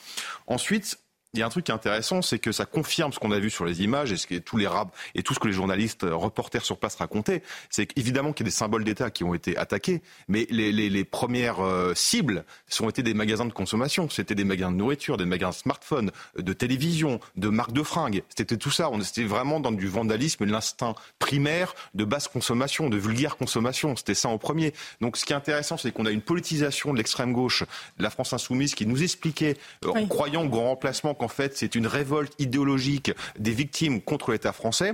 Ensuite, il y a un truc qui est intéressant, c'est que ça confirme ce qu'on a vu sur les images et ce que tous les rab et tout ce que les journalistes, euh, reporters sur place racontaient. C'est qu'évidemment qu'il y a des symboles d'État qui ont été attaqués, mais les, les, les premières euh, cibles sont été des magasins de consommation. C'était des magasins de nourriture, des magasins de smartphones, de télévision, de marques de fringues. C'était tout ça. On était vraiment dans du vandalisme, l'instinct primaire de basse consommation, de vulgaire consommation. C'était ça en premier. Donc ce qui est intéressant, c'est qu'on a une politisation de l'extrême gauche, de la France insoumise, qui nous expliquait, euh, en croyant au grand remplacement, en fait, c'est une révolte idéologique des victimes contre l'État français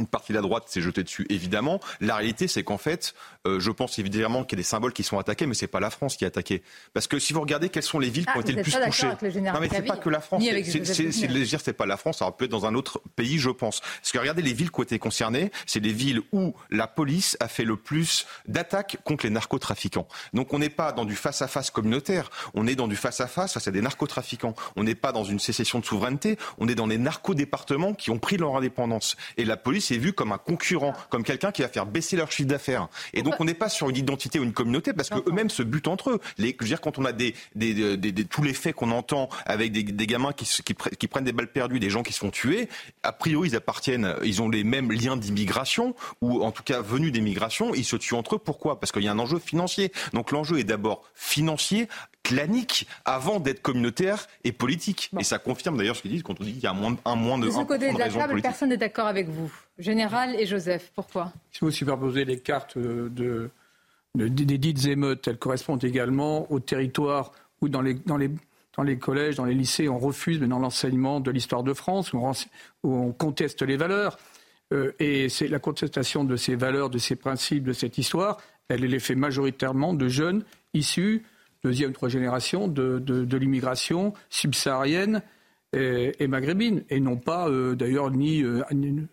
une partie de la droite s'est jetée dessus, évidemment. La réalité, c'est qu'en fait, euh, je pense évidemment qu'il y a des symboles qui sont attaqués, mais c'est pas la France qui est attaquée. Parce que si vous regardez quelles sont les villes qui ah, ont été le plus touchées, non mais c'est pas que la France. C'est c'est pas la France, ça aurait pu être dans un autre pays, je pense. Parce que regardez les villes qui ont été concernées, c'est les villes où la police a fait le plus d'attaques contre les narcotrafiquants. Donc on n'est pas dans du face à face communautaire, on est dans du face à face face à des narcotrafiquants. On n'est pas dans une sécession de souveraineté, on est dans des narcodépartements qui ont pris leur indépendance. Et la police c'est vu comme un concurrent, comme quelqu'un qui va faire baisser leur chiffre d'affaires. Et donc on n'est pas sur une identité ou une communauté parce qu'eux-mêmes se butent entre eux. Les, je veux dire, quand on a des, des, des, tous les faits qu'on entend avec des, gamins qui, qui, qui, prennent des balles perdues, des gens qui se font tuer, a priori ils appartiennent, ils ont les mêmes liens d'immigration ou en tout cas venus d'immigration, ils se tuent entre eux. Pourquoi? Parce qu'il y a un enjeu financier. Donc l'enjeu est d'abord financier clanique avant d'être communautaire et politique. Et ça confirme d'ailleurs ce qu'ils disent quand on dit qu'il y a un moins, un moins de. De ce côté de la table, personne n'est d'accord avec vous. Général et Joseph, pourquoi? Si vous superposez les cartes de, des dites émeutes, elles correspondent également au territoire où dans les, dans les, dans les collèges, dans les lycées, on refuse dans l'enseignement de l'histoire de France, où on, où on, conteste les valeurs. Euh, et c'est la contestation de ces valeurs, de ces principes, de cette histoire, elle est l'effet majoritairement de jeunes issus deuxième, troisième génération de, de, l'immigration subsaharienne et, maghrébine, et non pas euh, d'ailleurs ni euh,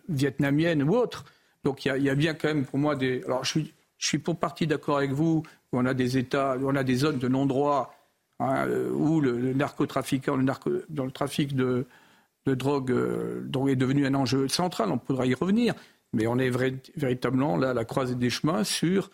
vietnamienne ou autre. Donc il y, a bien quand même pour moi des. Alors je suis, pour partie d'accord avec vous, on a des États, on a des zones de non-droit hein, euh, où le, narcotrafiquant, le dans le trafic de, drogue, est devenu un enjeu central. On pourra y revenir, mais on est véritablement là à la croisée des chemins sur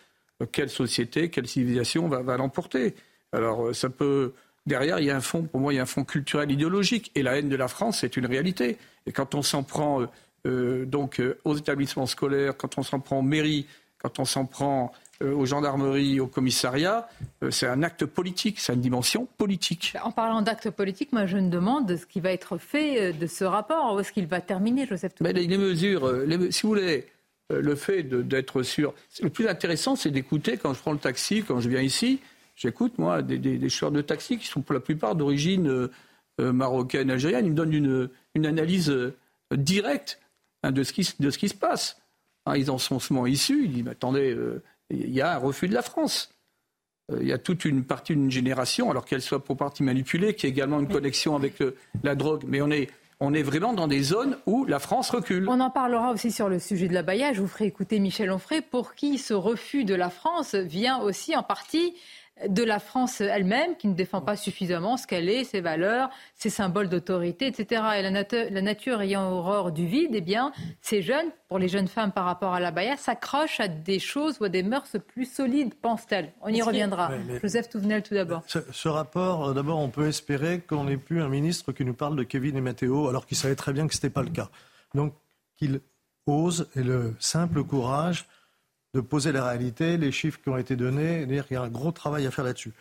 quelle société, quelle civilisation va l'emporter. Alors euh, ça peut derrière, il y a un fond, pour moi, il y a un fond culturel idéologique. Et la haine de la France, c'est une réalité. Et quand on s'en prend euh, euh, donc aux établissements scolaires, quand on s'en prend aux mairies, quand on s'en prend aux gendarmeries, aux commissariats, c'est un acte politique, c'est une dimension politique. En parlant d'acte politique, moi je me demande ce qui va être fait de ce rapport, où est-ce qu'il va terminer, Joseph Mais les, mesures, si vous voulez, le fait d'être sûr. Le plus intéressant, c'est d'écouter quand je prends le taxi, quand je viens ici, J'écoute, moi, des, des, chauffeurs de taxi qui sont pour la plupart d'origine euh, euh, marocaine, algérienne. Ils me donnent une, une analyse euh, directe hein, de, ce qui, de ce qui se passe. Hein, ils en sont seulement issus. Ils disent, attendez, il y a un refus de la France. Il y a toute une partie d'une génération, alors qu'elle soit pour partie manipulée, qui a également une connexion avec la drogue. Mais on est, on est vraiment dans des zones où la France recule. On en parlera aussi sur le sujet de la Baïa. Je vous ferai écouter Michel Onfray, pour qui ce refus de la France vient aussi en partie de la France elle-même qui ne défend pas suffisamment ce qu'elle est, ses valeurs, ses symboles d'autorité, etc. Et la, la, nature ayant horreur du vide, eh bien, ces jeunes, pour les jeunes femmes par rapport à la baya, s'accrochent à des choses ou à des mœurs plus solides, pense-t-elle. On y reviendra. Joseph Touvenel, tout d'abord. Ce, rapport, euh, d'abord, on peut espérer qu'on n'ait plus un ministre qui nous parle de Kevin et Matteo, alors qu'il savait très bien que ce n'était pas le cas. Donc, qu'il ose et le simple courage de poser la réalité, les chiffres qui ont été donnés, dire qu'il y a un gros travail à faire là-dessus.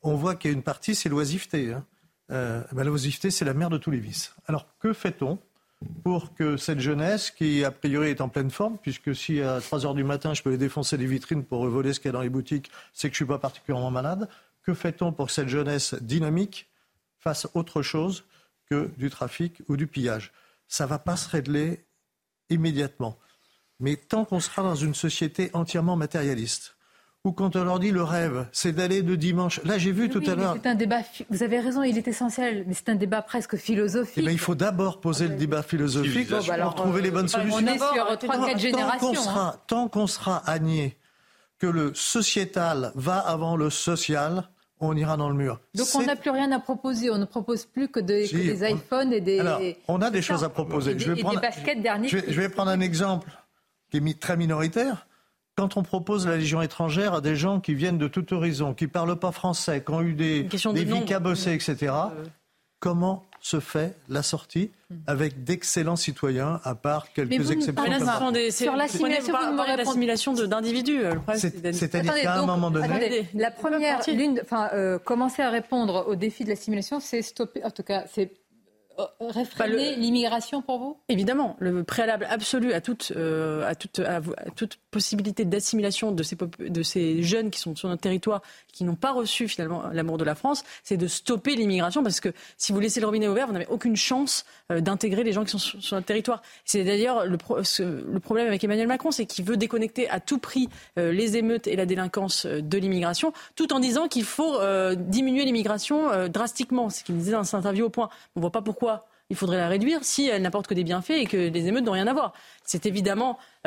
On voit qu'il y a une partie, c'est l'oisiveté. Hein. Euh, ben, l'oisiveté, c'est la mère de tous les vices. Alors, que fait-on pour que cette jeunesse, qui a priori est en pleine forme, puisque si à 3 heures du matin, je peux les défoncer des vitrines pour voler ce qu'il y a dans les boutiques, c'est que je ne suis pas particulièrement malade, que fait-on pour que cette jeunesse dynamique fasse autre chose que du trafic ou du pillage? Ça ne va pas se régler immédiatement. Mais tant qu'on sera dans une société entièrement matérialiste, ou quand on leur dit le rêve, c'est d'aller de dimanche. Là, j'ai vu tout à l'heure. C'est un débat. Vous avez raison, il est essentiel, mais c'est un débat presque philosophique. Eh ben, il faut d'abord poser le débat philosophique pour bah trouver les bonnes solutions. On est sur 3-4 générations. Hein. Tant qu'on sera, sera nier que le sociétal va avant le social, on ira dans le mur. Donc on n'a plus rien à proposer. On ne propose plus que, des iPhones et des. Alors, on a des choses à proposer. je vais prendre, des baskets dernier. je vais prendre un exemple qui est très minoritaire, quand on propose la Légion étrangère à des gens qui viennent de tout horizon, qui ne parlent pas français, qui ont eu des, des vies cabossées, etc., euh. comment se fait la sortie hmm. avec d'excellents citoyens, à part quelques exceptions. sur l'assimilation, l'assimilation d'individus. C'est-à-dire qu'à un moment donné, la première, enfin, euh, commencer à répondre aux défis de l'assimilation, c'est stopper, en tout cas, c'est réfréner l'immigration pour vous? Évidemment, le préalable absolu à toute, euh, à toute, à, toute possibilité d'assimilation de ces, jeunes qui sont sur notre territoire, qui n'ont pas reçu finalement l'amour de la France, c'est de stopper l'immigration parce que si vous laissez le robinet ouvert, vous n'avez aucune chance euh, d'intégrer les gens qui sont sur, notre territoire. C'est d'ailleurs le, le, problème avec Emmanuel Macron, c'est qu'il veut déconnecter à tout prix les émeutes et la délinquance de l'immigration, tout en disant qu'il faut diminuer l'immigration drastiquement. C'est ce qu'il disait dans cette interview au point. On ne voit pas pourquoi il faudrait la réduire si elle n'apporte que des bienfaits et que les émeutes n'ont rien à voir. C'est évidemment, euh, euh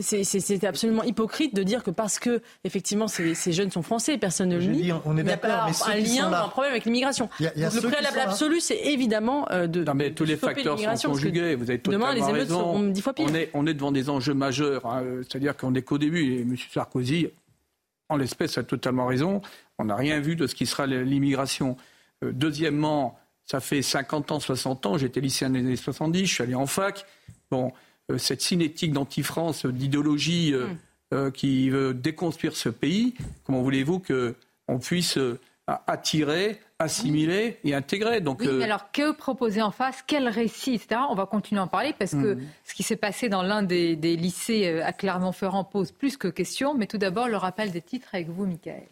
c'est absolument hypocrite de dire que parce que effectivement ces, jeunes sont français, personne ne le nie. On est d'accord, mais un lien, un problème avec l'immigration. Le préalable absolu, c'est évidemment euh, de. Non, mais tous les facteurs sont conjugués. Vous avez totalement demain, les émeutes seront dix fois pire. On est, on est devant des enjeux majeurs. Hein. C'est-à-dire qu'on est qu'au début. Et M. Sarkozy, en l'espèce, a totalement raison. On n'a rien vu de ce qui sera l'immigration. Euh, deuxièmement ça fait 50 ans, 60 ans, j'étais lycéen dans les années 70, je suis allé en fac. Bon, euh, cette cinétique d'anti-France, d'idéologie euh, mm. euh, qui veut déconstruire ce pays, comment voulez-vous qu'on puisse attirer, assimiler et intégrer? Donc, oui, mais alors que proposer en face? Quel récit, etc. On va continuer à en parler parce que mm. ce qui s'est passé dans l'un des, des, lycées à Clermont-Ferrand pose plus que question. Mais tout d'abord, le rappel des titres avec vous, Michael.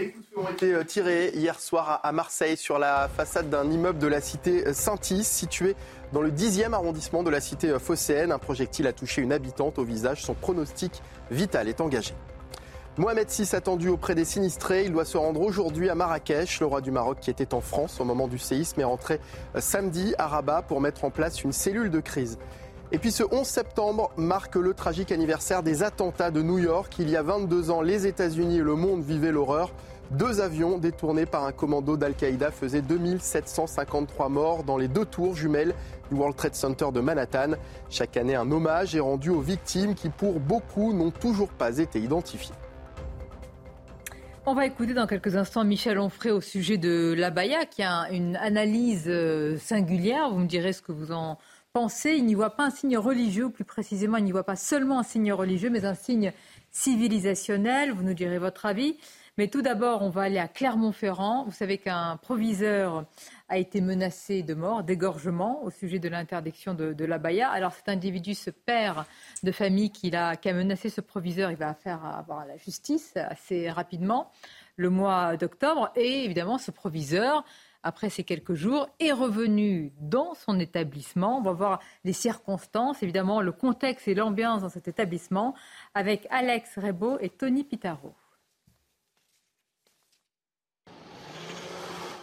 Des coups de feu ont été euh, tirés hier soir à Marseille sur la façade d'un immeuble de la cité euh, Saint-Is, situé dans le 10e arrondissement de la cité euh, phocéenne. Un projectile a touché une habitante au visage. Son pronostic vital est engagé. Mohamed VI attendu auprès des sinistrés. Il doit se rendre aujourd'hui à Marrakech. Le roi du Maroc, qui était en France au moment du séisme, est rentré samedi à Rabat pour mettre en place une cellule de crise. Et puis ce 11 septembre marque le tragique anniversaire des attentats de New York. Il y a 22 ans, les États-Unis et le monde vivaient l'horreur. Deux avions détournés par un commando d'Al-Qaïda faisaient 2753 morts dans les deux tours jumelles du World Trade Center de Manhattan. Chaque année, un hommage est rendu aux victimes qui, pour beaucoup, n'ont toujours pas été identifiées. On va écouter dans quelques instants Michel Onfray au sujet de l'abaya, qui a une analyse euh, singulière. Vous me direz ce que vous en pensez. Il n'y voit pas un signe religieux, plus précisément, il n'y voit pas seulement un signe religieux, mais un signe civilisationnel. Vous nous direz votre avis. Mais tout d'abord, on va aller à Clermont-Ferrand. Vous savez qu'un proviseur a été menacé de mort, d'égorgement au sujet de l'interdiction de, de l'abaya. Alors cet individu, ce père de famille qui a, menacé ce proviseur, il va faire avoir la justice assez rapidement, le mois d'octobre. Et évidemment, ce proviseur, après ces quelques jours, est revenu dans son établissement. On va voir les circonstances, évidemment, le contexte et l'ambiance dans cet établissement avec Alex Rebaud et Tony Pitaro.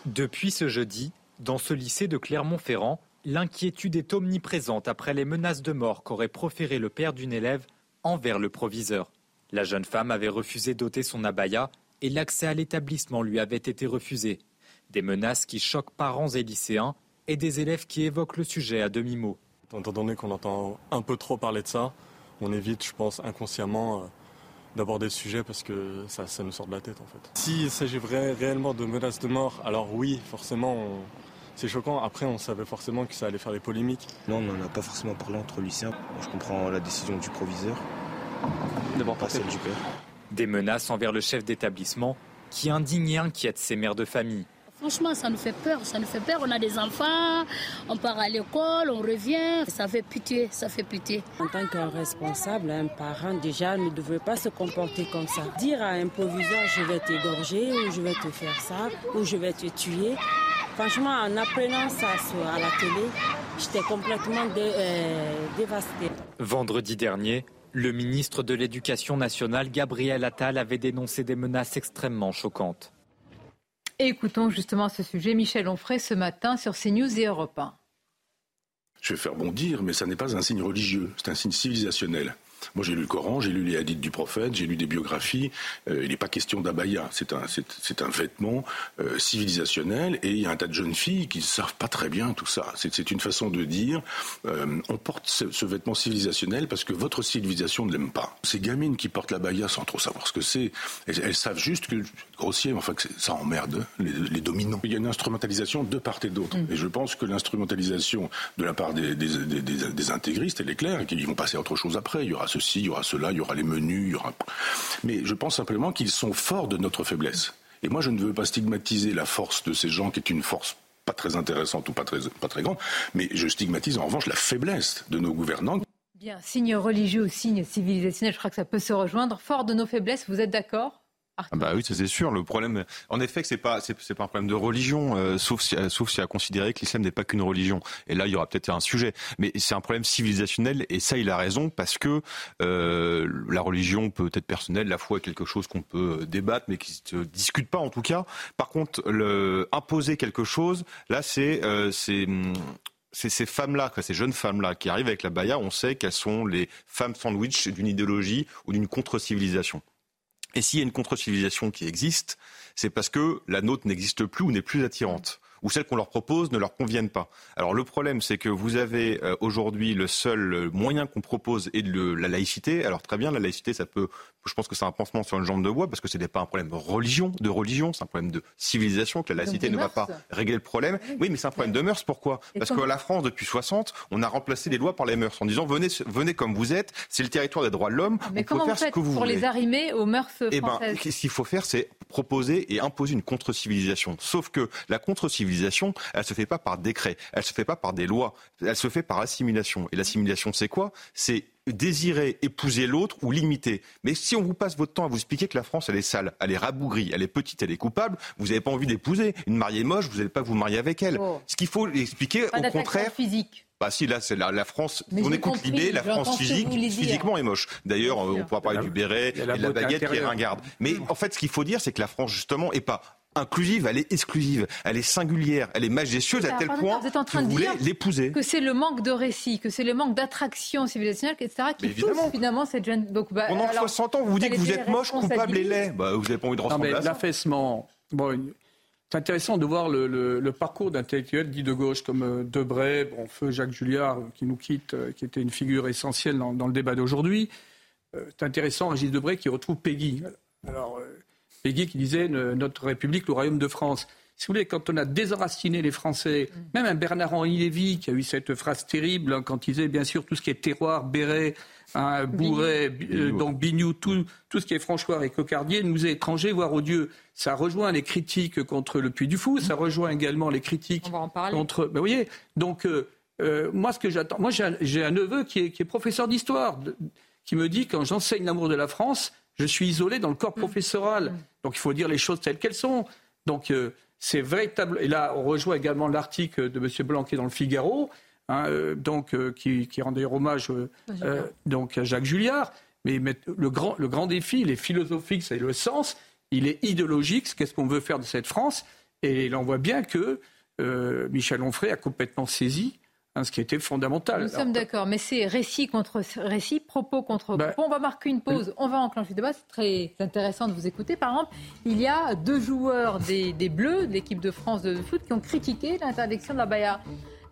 Depuis ce jeudi, dans ce lycée de Clermont-Ferrand, l'inquiétude est omniprésente après les menaces de mort qu'aurait proféré le père d'une élève envers le proviseur. La jeune femme avait refusé d'ôter son abaya et l'accès à l'établissement lui avait été refusé. Des menaces qui choquent parents et lycéens et des élèves qui évoquent le sujet à demi-mot. Étant donné qu'on entend un peu trop parler de ça, on évite, je pense, inconsciemment euh, d'aborder le sujet parce que ça, ça nous sort de la tête en fait. S'il s'agirait réellement de menaces de mort, alors oui, forcément, c'est choquant. Après, on savait forcément que ça allait faire des polémiques. Non, on n'en a pas forcément parlé entre lycéens. Je comprends la décision du proviseur. D'abord pas celle du père. Des menaces envers le chef d'établissement qui indigne et inquiète ses mères de famille. Franchement, ça nous fait peur, ça nous fait peur. On a des enfants, on part à l'école, on revient. Ça fait pitié, ça fait pitié. En tant qu'un responsable, un parent, déjà, ne devrait pas se comporter comme ça. Dire à un proviseur, je vais t'égorger, ou je vais te faire ça, ou je vais te tuer. Franchement, en apprenant ça à la télé, j'étais complètement euh, dévastée. Vendredi dernier, le ministre de l'Éducation nationale, Gabriel Attal, avait dénoncé des menaces extrêmement choquantes. Écoutons justement ce sujet Michel Onfray ce matin sur CNews et Europe 1. Je vais faire bondir, mais ça n'est pas un signe religieux, c'est un signe civilisationnel. Moi, j'ai lu le Coran, j'ai lu les hadiths du prophète, j'ai lu des biographies. Euh, il n'est pas question d'abaya. C'est un, c'est, un vêtement euh, civilisationnel. Et il y a un tas de jeunes filles qui ne savent pas très bien tout ça. C'est, une façon de dire euh, on porte ce, vêtement civilisationnel parce que votre civilisation ne l'aime pas. Ces gamines qui portent l'abaya sans trop savoir ce que c'est, elles, savent juste que, grossier, enfin, que ça emmerde les, dominants. Il y a une instrumentalisation de part et d'autre. Mm. Et je pense que l'instrumentalisation de la part des, des, des, des intégristes, elle est claire, et qu'ils vont passer à autre chose après. Il y aura ceci, il y aura cela, il y aura les menus. Mais je pense simplement qu'ils sont forts de notre faiblesse. Et moi, je ne veux pas stigmatiser la force de ces gens qui est une force pas très intéressante ou pas très, pas très grande, mais je stigmatise en revanche la faiblesse de nos gouvernants. Bien, signe religieux ou signe civilisationnel, je crois que ça peut se rejoindre. Fort de nos faiblesses, vous êtes d'accord? Ah bah oui, c'est sûr. Le problème, en effet, c'est pas c'est pas un problème de religion, euh, sauf si sauf si à considérer que l'islam n'est pas qu'une religion. Et là, il y aura peut-être un sujet, mais c'est un problème civilisationnel. Et ça, il a raison parce que euh, la religion peut être personnelle, la foi est quelque chose qu'on peut débattre, mais qui se discute pas en tout cas. Par contre, imposer quelque chose, là, c'est euh, c'est c'est ces femmes-là, ces jeunes femmes-là qui arrivent avec la baya, on sait qu'elles sont les femmes sandwich d'une idéologie ou d'une contre-civilisation. Et s'il y a une contre-civilisation qui existe, c'est parce que la nôtre n'existe plus ou n'est plus attirante ou celles qu'on leur propose ne leur conviennent pas. Alors le problème, c'est que vous avez euh, aujourd'hui le seul moyen qu'on propose est de la laïcité. Alors très bien, la laïcité, ça peut, je pense que c'est un pansement sur une jambe de bois parce que ce n'est pas un problème de religion, de religion, c'est un problème de civilisation que la laïcité ne va pas régler le problème. Oui, mais c'est un problème de mœurs. Pourquoi Parce que la France, depuis 60, on a remplacé les lois par les mœurs en disant venez, venez comme vous êtes, c'est le territoire des droits de l'homme. Mais comment vous faites pour les arrimer aux mœurs françaises Eh ben, ce qu'il faut faire, c'est proposer et imposer une contre-civilisation. Sauf que la contre-civilisation, elle se fait pas par décret, elle se fait pas par des lois, elle se fait par assimilation. Et l'assimilation, c'est quoi? C'est désirer épouser l'autre ou l'imiter. Mais si on vous passe votre temps à vous expliquer que la France, elle est sale, elle est rabougrie, elle est petite, elle est coupable, vous n'avez pas envie d'épouser. Une mariée moche, vous n'allez pas vous marier avec elle. Oh. Ce qu'il faut expliquer, au contraire. physique. Bah si, là, c'est la, France. on écoute l'idée, la France physique, physiquement est moche. D'ailleurs, on pourra parler du béret et de la baguette qui est ringarde. Mais en fait, ce qu'il faut dire, c'est que la France, justement, est pas inclusive, elle est exclusive, elle est singulière, elle est majestueuse à tel point vous êtes en train que vous voulez l'épouser. Que c'est le manque de récit, que c'est le manque d'attraction civilisationnelle, etc., qui pousse finalement cette jeune. Donc, bah, Pendant 60 ans, vous vous dites que vous êtes moche, coupable et laid. Bah, vous n'avez pas envie de ressembler à ça. L'affaissement. Bon, c'est intéressant de voir le, parcours d'intellectuels dits de gauche comme euh, Debray, bon, feu Jacques Julliard, qui nous quitte, euh, qui était une figure essentielle dans, le débat d'aujourd'hui. Euh, c'est intéressant, Régis Debray, qui retrouve Peggy. Alors, Peggy qui disait Notre République, le Royaume de France. Si vous voulez, quand on a désenraciné les Français, mm. même un Bernard-Henri Lévy qui a eu cette phrase terrible hein, quand il disait bien sûr tout ce qui est terroir, béret, hein, bourret, euh, donc bignou, tout, tout, ce qui est franchoir et cocardier nous est étranger, voire odieux. Ça rejoint les critiques contre le Puy du Fou, ça rejoint également les critiques contre. Ben, vous voyez, donc euh, euh, moi ce que j'attends, moi j'ai un, neveu qui est, qui est professeur d'histoire, qui me dit quand j'enseigne l'amour de la France, je suis isolé dans le corps mm. professoral. Mm. Donc il faut dire les choses telles qu'elles sont. Donc euh, c'est véritable. Et là, on rejoint également l'article de M. Blanquet dans le Figaro, hein, euh, donc, euh, qui, rend d'ailleurs hommage donc, à Jacques Julliard. Mais, le, grand, le grand défi, il est philosophique, c'est le sens, il est idéologique, qu'est-ce qu'on veut faire de cette France? Et là, on voit bien que Michel Onfray a complètement saisi Hein, ce qui était fondamental. Nous sommes d'accord, mais c'est récit contre récit, propos contre bah, propos. on va marquer une pause, on va enclencher le débat. C'est très intéressant de vous écouter. Par exemple, il y a deux joueurs des, Bleus, de l'équipe de France de foot, qui ont critiqué l'interdiction de la Bayard.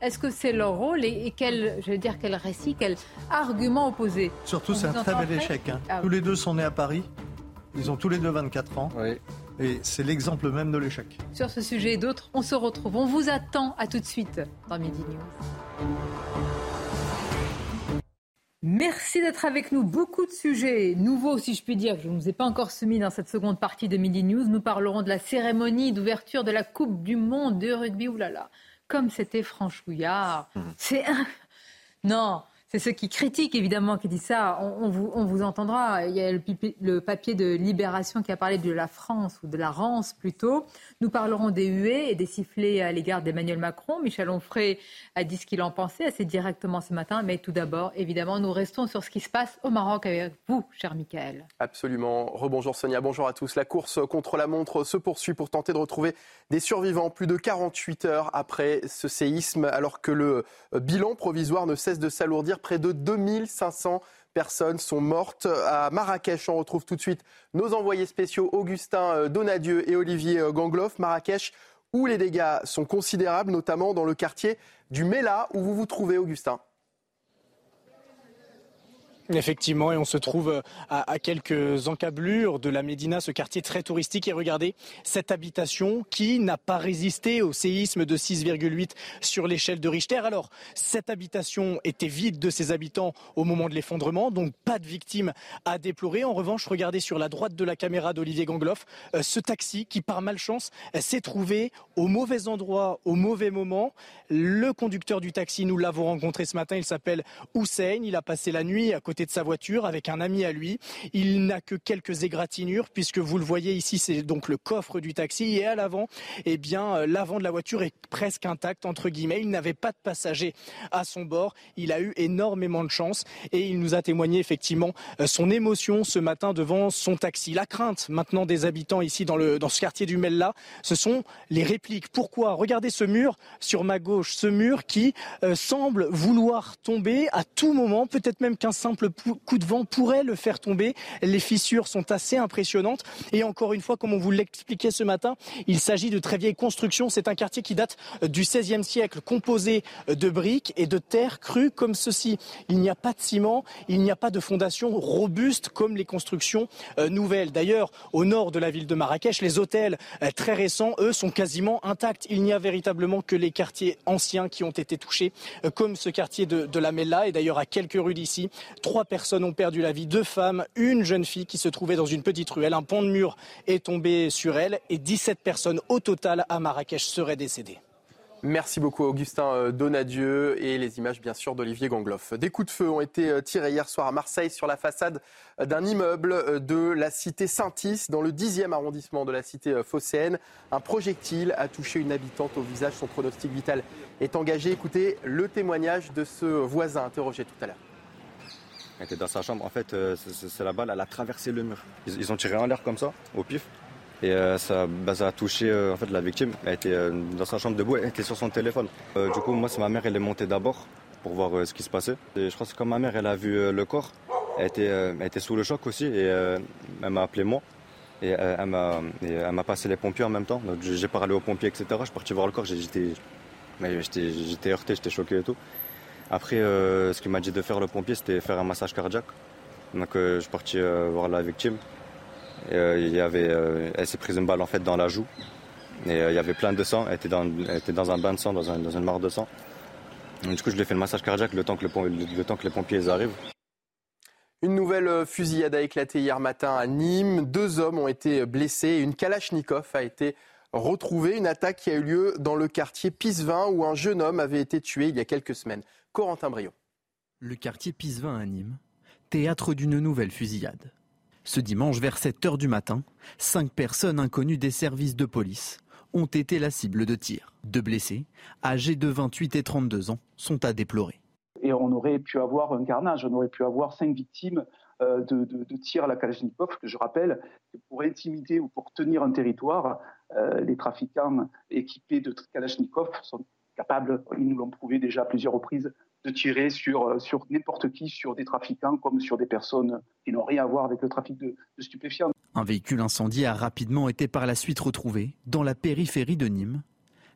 Est-ce que c'est leur rôle et, quel, je veux dire, quel récit, quel argument opposé Surtout, c'est un très bel échec. Hein. Ah tous les deux sont nés à Paris. Ils ont tous les deux 24 ans. Oui. Et c'est l'exemple même de l'échec. Sur ce sujet et d'autres, on se retrouve. On vous attend à tout de suite dans Midi News. Merci d'être avec nous. Beaucoup de sujets nouveaux, si je puis dire, que je ne vous ai pas encore soumis dans cette seconde partie de Midi News. Nous parlerons de la cérémonie d'ouverture de la Coupe du Monde de rugby. Ouh là là, comme c'était franchouillard. Mmh. C'est un... Non, c'est ceux qui critiquent évidemment qui disent ça. On, vous, entendra. Il y a le, papier de Libération qui a parlé de la France ou de la Rance plutôt. Nous parlerons des huées et des sifflets à l'égard d'Emmanuel Macron. Michel Onfray a dit ce qu'il en pensait assez directement ce matin. Mais tout d'abord, évidemment, nous restons sur ce qui se passe au Maroc avec vous, cher Michael. Absolument. Rebonjour Sonia, bonjour à tous. La course contre la montre se poursuit pour tenter de retrouver des survivants plus de 48 heures après ce séisme, alors que le bilan provisoire ne cesse de s'alourdir Près de 2500 personnes sont mortes. À Marrakech, on retrouve tout de suite nos envoyés spéciaux Augustin euh, Donadieu et Olivier euh, Gangloff. Marrakech, où les dégâts sont considérables, notamment dans le quartier du Mela, où vous vous trouvez, Augustin. Effectivement, et on se trouve euh, à, quelques encablures de la Médina, ce quartier très touristique. Et regardez cette habitation qui n'a pas résisté au séisme de 6,8 sur l'échelle de Richter. Alors, cette habitation était vide de ses habitants au moment de l'effondrement, donc pas de victimes à déplorer. En revanche, regardez sur la droite de la caméra d'Olivier Gangloff, euh, ce taxi qui, par malchance, s'est trouvé au mauvais endroit, au mauvais moment. Le conducteur du taxi, nous l'avons rencontré ce matin, il s'appelle Hussein. Il a passé la nuit à côté de sa voiture avec un ami à lui. Il n'a que quelques égratignures puisque vous le voyez ici, c'est donc le coffre du taxi et à l'avant, eh bien, euh, l'avant de la voiture est presque intact entre guillemets. Il n'avait pas de passagers à son bord. Il a eu énormément de chance et il nous a témoigné effectivement euh, son émotion ce matin devant son taxi. La crainte maintenant des habitants ici dans le dans ce quartier du Mella, ce sont les répliques. Pourquoi? Regardez ce mur sur ma gauche, ce mur qui euh, semble vouloir tomber à tout moment, peut-être même qu'un simple coup de vent pourrait le faire tomber. Les fissures sont assez impressionnantes. Et encore une fois, comme on vous l'expliquait ce matin, il s'agit de très vieilles constructions. C'est un quartier qui date du XVIe siècle, composé de briques et de terre crue comme ceci. Il n'y a pas de ciment, il n'y a pas de fondation robuste comme les constructions euh, nouvelles. D'ailleurs, au nord de la ville de Marrakech, les hôtels euh, très récents, eux, sont quasiment intacts. Il n'y a véritablement que les quartiers anciens qui ont été touchés, euh, comme ce quartier de, de la Mella. Et d'ailleurs, à quelques rues d'ici, Trois personnes ont perdu la vie, deux femmes, une jeune fille qui se trouvait dans une petite ruelle. Un pont de mur est tombé sur elle et 17 personnes au total à Marrakech seraient décédées. Merci beaucoup Augustin euh, Donadieu et les images bien sûr d'Olivier Gangloff. Des coups de feu ont été euh, tirés hier soir à Marseille sur la façade euh, d'un immeuble de la cité Saint-Is dans le 10e arrondissement de la cité phocéenne. Un projectile a touché une habitante au visage. Son pronostic vital est engagé. Écoutez le témoignage de ce voisin interrogé tout à l'heure. Elle était dans sa chambre. En fait, euh, c'est la balle, elle a traversé le mur. Ils, ont tiré en l'air comme ça, au pif. Et euh, bah, ça, a touché euh, en fait, la victime. Elle était dans sa chambre debout, elle était sur son téléphone. du coup, moi, c'est ma mère, elle est montée d'abord pour voir ce qui se passait. Et je pense que quand ma mère, elle a vu le corps, elle était, sous le choc aussi et elle m'a appelé moi. Et elle m'a passé les pompiers en même temps. J'ai parlé aux pompiers, etc. Je suis parti voir le corps, j'étais heurté, j'étais choqué et tout. Après, euh, ce qu'il m'a dit de faire le pompier, c'était faire un massage cardiaque. Donc, euh, je suis parti euh, voir la victime. il y avait, elle s'est prise une balle en fait dans la joue. Et il y avait plein de sang. Elle était dans, un bain de sang, dans une mare de sang. du coup, je lui ai fait le massage cardiaque le temps que, le, temps que les pompiers arrivent. Une nouvelle fusillade a éclaté hier matin à Nîmes. Deux hommes ont été blessés. Une Kalachnikov a été retrouvée. Une attaque qui a eu lieu dans le quartier Pisevin où un jeune homme avait été tué il y a quelques semaines. Corentin. Le quartier Pisevin à Nîmes, théâtre d'une nouvelle fusillade. Ce dimanche, vers 7 h du matin, cinq personnes inconnues des services de police ont été la cible de tirs. Deux blessés, âgés de 28 et 32 ans, sont à déplorer. Et on aurait pu avoir un carnage, on aurait pu avoir cinq victimes euh, de, tirs à la Kalachnikov, que je rappelle, pour intimider ou pour tenir un territoire, euh, les trafiquants équipés de Kalachnikov sont capables, ils nous l'ont prouvé déjà à plusieurs reprises, de tirer sur, sur n'importe qui, sur des trafiquants comme sur des personnes qui n'ont rien à voir avec le trafic de, de stupéfiants. Un véhicule incendié a rapidement été par la suite retrouvé dans la périphérie de Nîmes.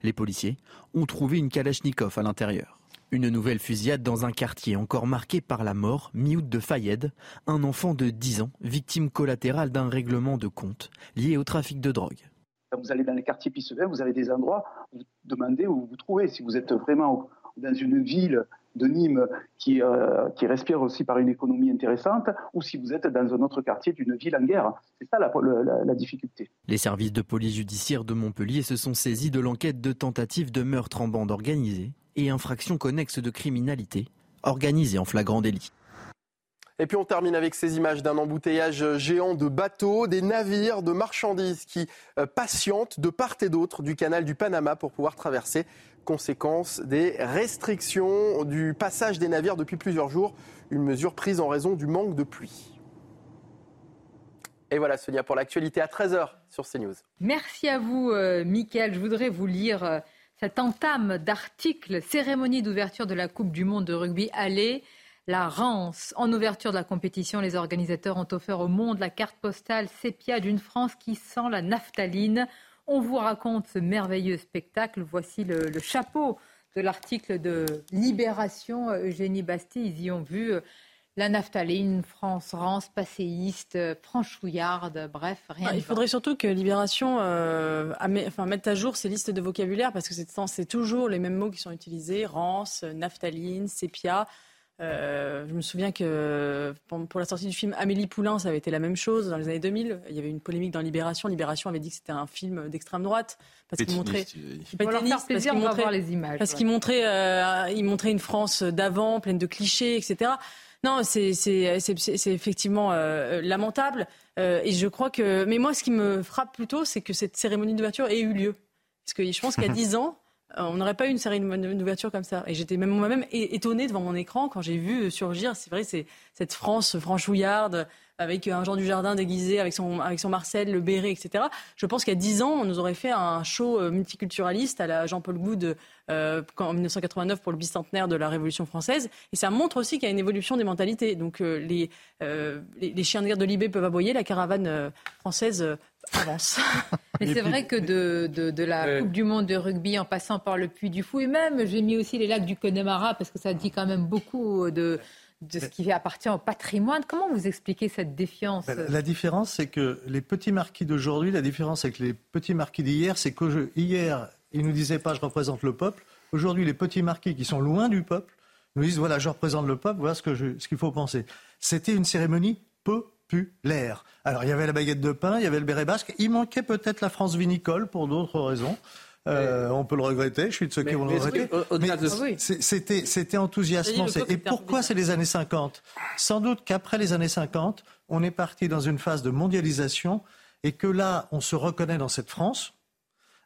Les policiers ont trouvé une Kalachnikov à l'intérieur. Une nouvelle fusillade dans un quartier encore marqué par la mort, mi-août de Fayed, un enfant de 10 ans, victime collatérale d'un règlement de compte lié au trafic de drogue. Quand vous allez dans les quartiers Pissevin, vous avez des endroits où vous demandez où vous vous trouvez. Si vous êtes vraiment dans une ville de Nîmes qui, euh, qui respire aussi par une économie intéressante, ou si vous êtes dans un autre quartier d'une ville en guerre. C'est ça la, difficulté. Les services de police judiciaire de Montpellier se sont saisis de l'enquête de tentative de meurtre en bande organisée et infraction connexe de criminalité organisée en flagrant délit. Et puis on termine avec ces images d'un embouteillage géant de bateaux, des navires de marchandises qui euh, patientent de part et d'autre du canal du Panama pour pouvoir traverser. Conséquence des restrictions du passage des navires depuis plusieurs jours, une mesure prise en raison du manque de pluie. Et voilà Sonia pour l'actualité à 13h sur CNews. Merci à vous euh, Mickaël. Je voudrais vous lire euh, cette entame d'article cérémonie d'ouverture de la Coupe du monde de rugby Allez la Rance. En ouverture de la compétition, les organisateurs ont offert au monde la carte postale sépia d'une France qui sent la naphtaline. On vous raconte ce merveilleux spectacle. Voici le, le chapeau de l'article de Libération. Eugénie Bastille, ils y ont vu euh, la naphtaline, France, rance, passéiste, franchouillarde, bref, rien. il faudrait surtout que Libération euh, enfin, mette à jour ses listes de vocabulaire parce que c'est toujours les mêmes mots qui sont utilisés rance, naphtaline, sépia. Euh, je me souviens que pour la sortie du film Amélie Poulain, ça avait été la même chose dans les années 2000. Il y avait une polémique dans Libération. Libération avait dit que c'était un film d'extrême droite parce qu'il montrait. voir les images. Parce qu'il montrait, euh, il montrait une France d'avant, pleine de clichés, etc. Non, c'est effectivement euh, lamentable. et je crois que. Mais moi, ce qui me frappe plutôt, c'est que cette cérémonie d'ouverture ait eu lieu. Parce que je pense qu'il y a dix ans. Euh, on n'aurait pas eu une série d'ouverture comme ça. Et j'étais même moi-même étonnée devant mon écran quand j'ai vu surgir, c'est vrai, c'est cette France franchouillarde avec un Jean du Jardin déguisé, avec son, avec son Marcel, le béret, etc. Je pense qu'il y a dix ans, on nous aurait fait un show euh, multiculturaliste à la Jean-Paul Goud euh, en 1989 pour le bicentenaire de la Révolution française. Et ça montre aussi qu'il y a une évolution des mentalités. Donc les, les, chiens de guerre de Libé peuvent aboyer, la caravane française avance. (laughs) Mais c'est vrai que de, de, la Coupe du Monde de rugby en passant par le Puy du Fou, et même j'ai mis aussi les lacs du Connemara parce que ça dit quand même beaucoup de, de ce qui appartient au patrimoine. Comment vous expliquez cette défiance ben, La différence, c'est que les petits marquis d'aujourd'hui, la différence avec les petits marquis d'hier, c'est que hier, ils nous disaient pas je représente le peuple. Aujourd'hui, les petits marquis qui sont loin du peuple nous disent voilà, je représente le peuple, voilà ce qu'il faut penser. C'était une cérémonie peu l'air. Alors il y avait la baguette de pain, il y avait le béret basque, il manquait peut-être la France vinicole pour d'autres raisons. Euh, on peut le regretter, je suis de ceux qui vont le regretter. Ah c'était, c'était enthousiasmant. Et pourquoi c'est les années 50 Sans doute qu'après les années 50, on est parti dans une phase de mondialisation et que là, on se reconnaît dans cette France,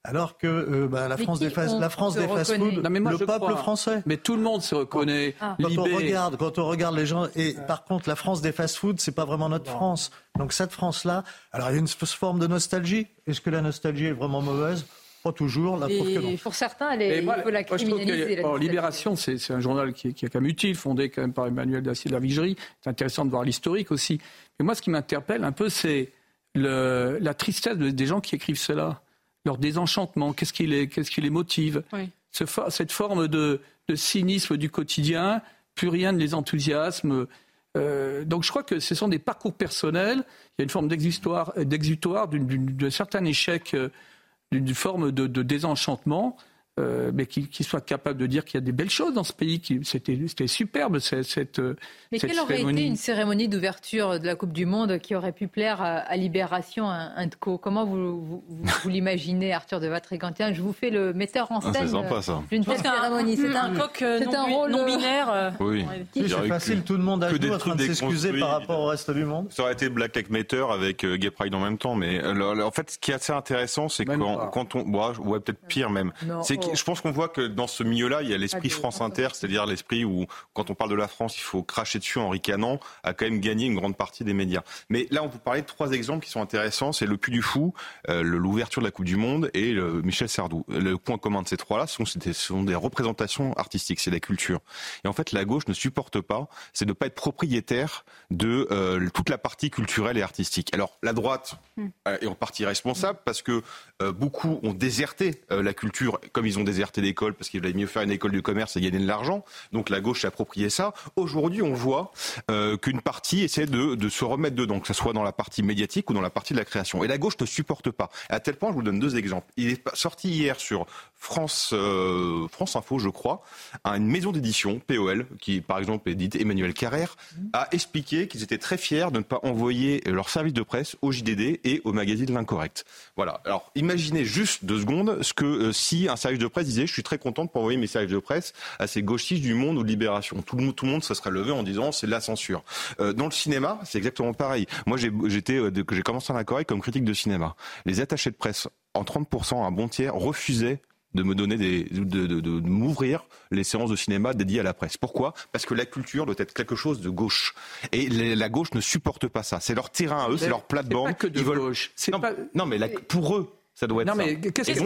alors que euh, bah, la, France des fast, la France des fast-food, le peuple français. Mais tout le monde se reconnaît. Ah. Quand, on regarde, quand on regarde les gens, et par contre, la France des fast-food, c'est pas vraiment notre France. Donc cette France-là, alors il y a une forme de nostalgie. Est-ce que la nostalgie est vraiment mauvaise? Toujours, la preuve que non. Pour certains, elle est, il faut la criminaliser. Libération, c'est un journal qui est, qui est, quand même utile, fondé quand même par Emmanuel Dacier de la Vigerie. C'est intéressant de voir l'historique aussi. Mais moi, ce qui m'interpelle un peu, c'est la tristesse des gens qui écrivent cela leur désenchantement, qu'est-ce qui les, qu'est-ce qui les motive, cette forme de, cynisme du quotidien, plus rien ne les enthousiasme. Euh, donc je crois que ce sont des parcours personnels, il y a une forme d'exutoire, d'exutoire d'un certain échec, euh, d'une forme de, de désenchantement. Euh, mais qui, qui soit capable de dire qu'il y a des belles choses dans ce pays. C'était superbe cette, cette Mais quelle aurait été une cérémonie d'ouverture de la Coupe du Monde qui aurait pu plaire à, Libération, un de co Comment vous, vous, l'imaginez, Arthur de Vatrégantien Je vous fais le metteur en ah, scène d'une telle cérémonie. C'est un, coq euh, non, un rôle non binaire. Euh, oui. C'est facile, tout le monde a joué en train de s'excuser par rapport au reste du monde. Ça aurait été Black Lives Matter avec Gay Pride en même temps. Mais en fait, ce qui est assez intéressant, c'est quand, quand on... Ouais, peut-être pire même. C'est je pense qu'on voit que dans ce milieu-là, il y a l'esprit France Inter, c'est-à-dire l'esprit où, quand on parle de la France, il faut cracher dessus en ricanant, a quand même gagné une grande partie des médias. Mais là, on peut parler de trois exemples qui sont intéressants. C'est le Puy du Fou, euh, l'ouverture de la Coupe du Monde et Michel Sardou. Le point commun de ces trois-là, ce sont, des représentations artistiques, c'est la culture. Et en fait, la gauche ne supporte pas, c'est de ne pas être propriétaire de euh, toute la partie culturelle et artistique. Alors, la droite hmm. euh, est en partie responsable parce que beaucoup ont déserté la culture, comme ils ont déserté l'école parce qu'ils voulaient mieux faire une école de commerce et gagner de l'argent. Donc la gauche s'est approprié ça. Aujourd'hui, on voit qu'une partie essaie de, se remettre dedans, que ce soit dans la partie médiatique ou dans la partie de la création. Et la gauche ne supporte pas. À tel point, je vous donne deux exemples. Il est sorti hier sur France, euh, France Info, je crois, une maison d'édition, POL, qui par exemple édite Emmanuel Carrère, a expliqué qu'ils étaient très fiers de ne pas envoyer leur service de presse au JDD et au magazine L'Incorrect. Voilà. Alors imaginez juste deux secondes ce que euh, si un service de presse disait je suis très content de pas envoyer mes services de presse à ces gauchistes du Monde ou de Libération. Tout le, tout le monde se serait levé en disant c'est de la censure. Euh, dans le cinéma, c'est exactement pareil. Moi, j'étais, j'ai commencé à L'Incorrect comme critique de cinéma. Les attachés de presse en 30%, un bon tiers, refusaient de me donner des, de, de, de, m'ouvrir les séances de cinéma dédiées à la presse. Pourquoi? Parce que la culture doit être quelque chose de gauche. Et la gauche ne supporte pas ça. C'est leur terrain à eux, c'est leur plate-bande. De gauche. Non, pas... non, mais pour eux, ça doit être non, mais Qu'est-ce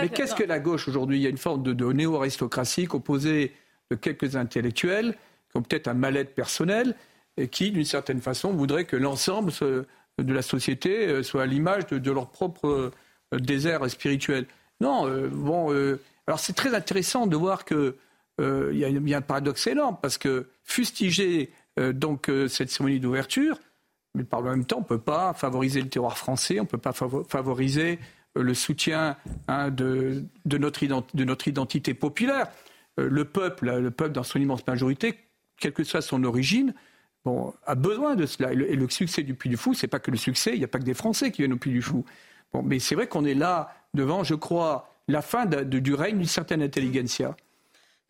mais qu'est-ce que la gauche aujourd'hui Il y a une forme de, néo-aristocratie composée de quelques intellectuels qui ont peut-être un mal-être personnel et qui, d'une certaine façon, voudraient que l'ensemble de la société euh, soit à l'image de, leur propre euh, désert spirituel. Non, euh, bon, euh, alors c'est très intéressant de voir qu'il euh, y, a un paradoxe énorme parce que fustiger donc cette cérémonie d'ouverture, mais par le même temps, on ne peut pas favoriser le terroir français, on ne peut pas favoriser le soutien hein, de, notre identité populaire. le peuple, le peuple dans son immense majorité, quelle que soit son origine, bon, a besoin de cela. Et le, succès du Puy du Fou, c'est pas que le succès, il n'y a pas que des Français qui viennent au Puy du Fou. Bon, mais c'est vrai qu'on est là devant, je crois, la fin du règne d'une certaine intelligentsia.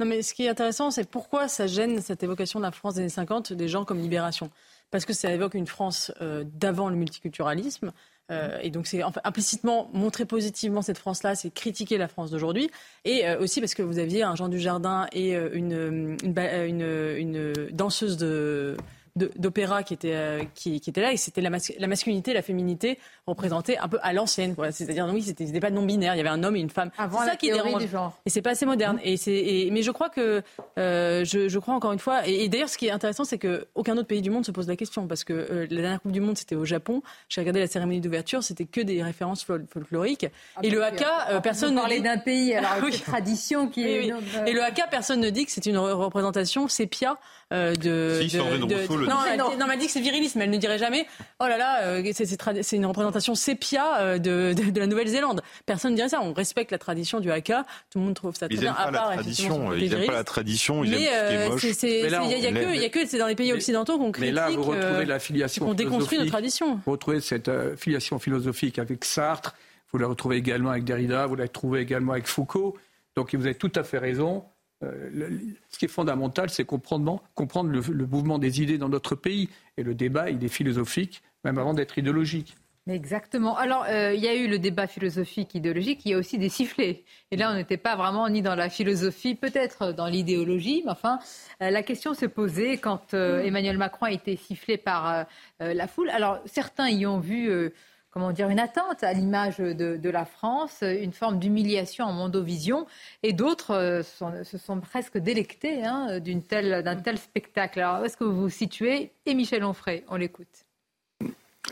Non, mais ce qui est intéressant, c'est pourquoi ça gêne cette évocation de la France des années 50 des gens comme Libération. Parce que ça évoque une France euh, d'avant le multiculturalisme. Euh, et donc, c'est implicitement montrer positivement cette France-là, c'est critiquer la France d'aujourd'hui. Et euh, aussi parce que vous aviez un Jean Dujardin et une, une danseuse de d'opéra qui était euh, qui, qui, était là et c'était la, la, masculinité, la féminité représentée un peu à l'ancienne. C'est-à-dire oui, c'était pas non binaire. Il y avait un homme et une femme. Avant ça qui dérange. Et c'est pas assez moderne. Et c'est mais je crois que euh, je, je, crois encore une fois. Et, d'ailleurs, ce qui est intéressant, c'est que aucun autre pays du monde se pose la question parce que euh, la dernière Coupe du Monde c'était au Japon. J'ai regardé la cérémonie d'ouverture, c'était que des références folkloriques. Ah, et le haka, personne. d'un pays alors (laughs) oui. tradition qui est. Et le haka, personne ne dit que c'est une représentation sépia de. de, non, elle, non, elle dit que c'est virilisme. Elle ne dirait jamais Oh là là, euh, c'est une représentation sépia euh, de, de, la Nouvelle-Zélande. Personne ne dirait ça. On respecte la tradition du haka. Tout le monde trouve ça très bien. À part, la tradition. Ils n'aiment pas la tradition. Ils mais aiment ce qui est moche. Il n'y a, que, c'est dans les pays occidentaux qu'on critique. Mais là, vous retrouvez la filiation. On déconstruit nos traditions. Vous retrouvez cette euh, filiation philosophique avec Sartre. Vous la retrouvez également avec Derrida. Vous la retrouvez également avec Foucault. Donc vous avez tout à fait raison. Euh, ce qui est fondamental, c'est comprendre, comprendre le, mouvement des idées dans notre pays. Et le débat, il est philosophique, même avant d'être idéologique. Exactement. Alors, euh, il y a eu le débat philosophique, idéologique, il y a aussi des sifflets. Et là, on n'était pas vraiment ni dans la philosophie, peut-être dans l'idéologie, mais enfin, euh, la question s'est posée quand Emmanuel Macron a été sifflé par la foule. Alors, certains y ont vu comment dire, une attente à l'image de, la France, une forme d'humiliation en mondovision, et d'autres euh, se sont presque délectés hein, d'un tel spectacle. Alors, où est-ce que vous vous situez? Et Michel Onfray, on l'écoute.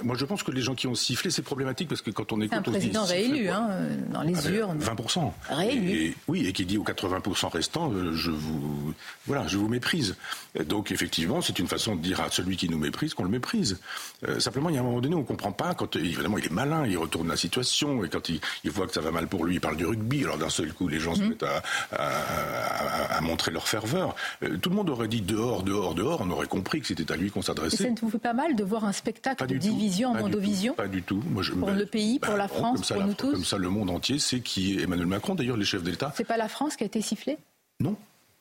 Moi, je pense que les gens qui ont sifflé, c'est problématique parce que quand on écoute. un président réélu, hein, dans les ah ben, urnes. 20%. Réélu. oui, et qui dit aux 80% restants, euh, je vous, voilà, je vous méprise. Donc, effectivement, c'est une façon de dire à celui qui nous méprise qu'on le méprise. Euh, simplement, il y a un moment donné, on ne comprend pas. Quand, évidemment, il est malin, il retourne la situation, et quand il, voit que ça va mal pour lui, il parle du rugby. Alors, d'un seul coup, les gens se mhm. mettent à, montrer leur ferveur. Euh, tout le monde aurait dit dehors, dehors, dehors. On aurait compris que c'était à lui qu'on s'adressait. Ça ne vous fait pas mal de voir un spectacle de vision, en Mondovision Pas du tout. Moi, je, pour le pays, pour la France, pour nous tous Comme ça, le monde entier sait qui est Emmanuel Macron. D'ailleurs, les chefs d'État. C'est pas la France qui a été sifflée Non.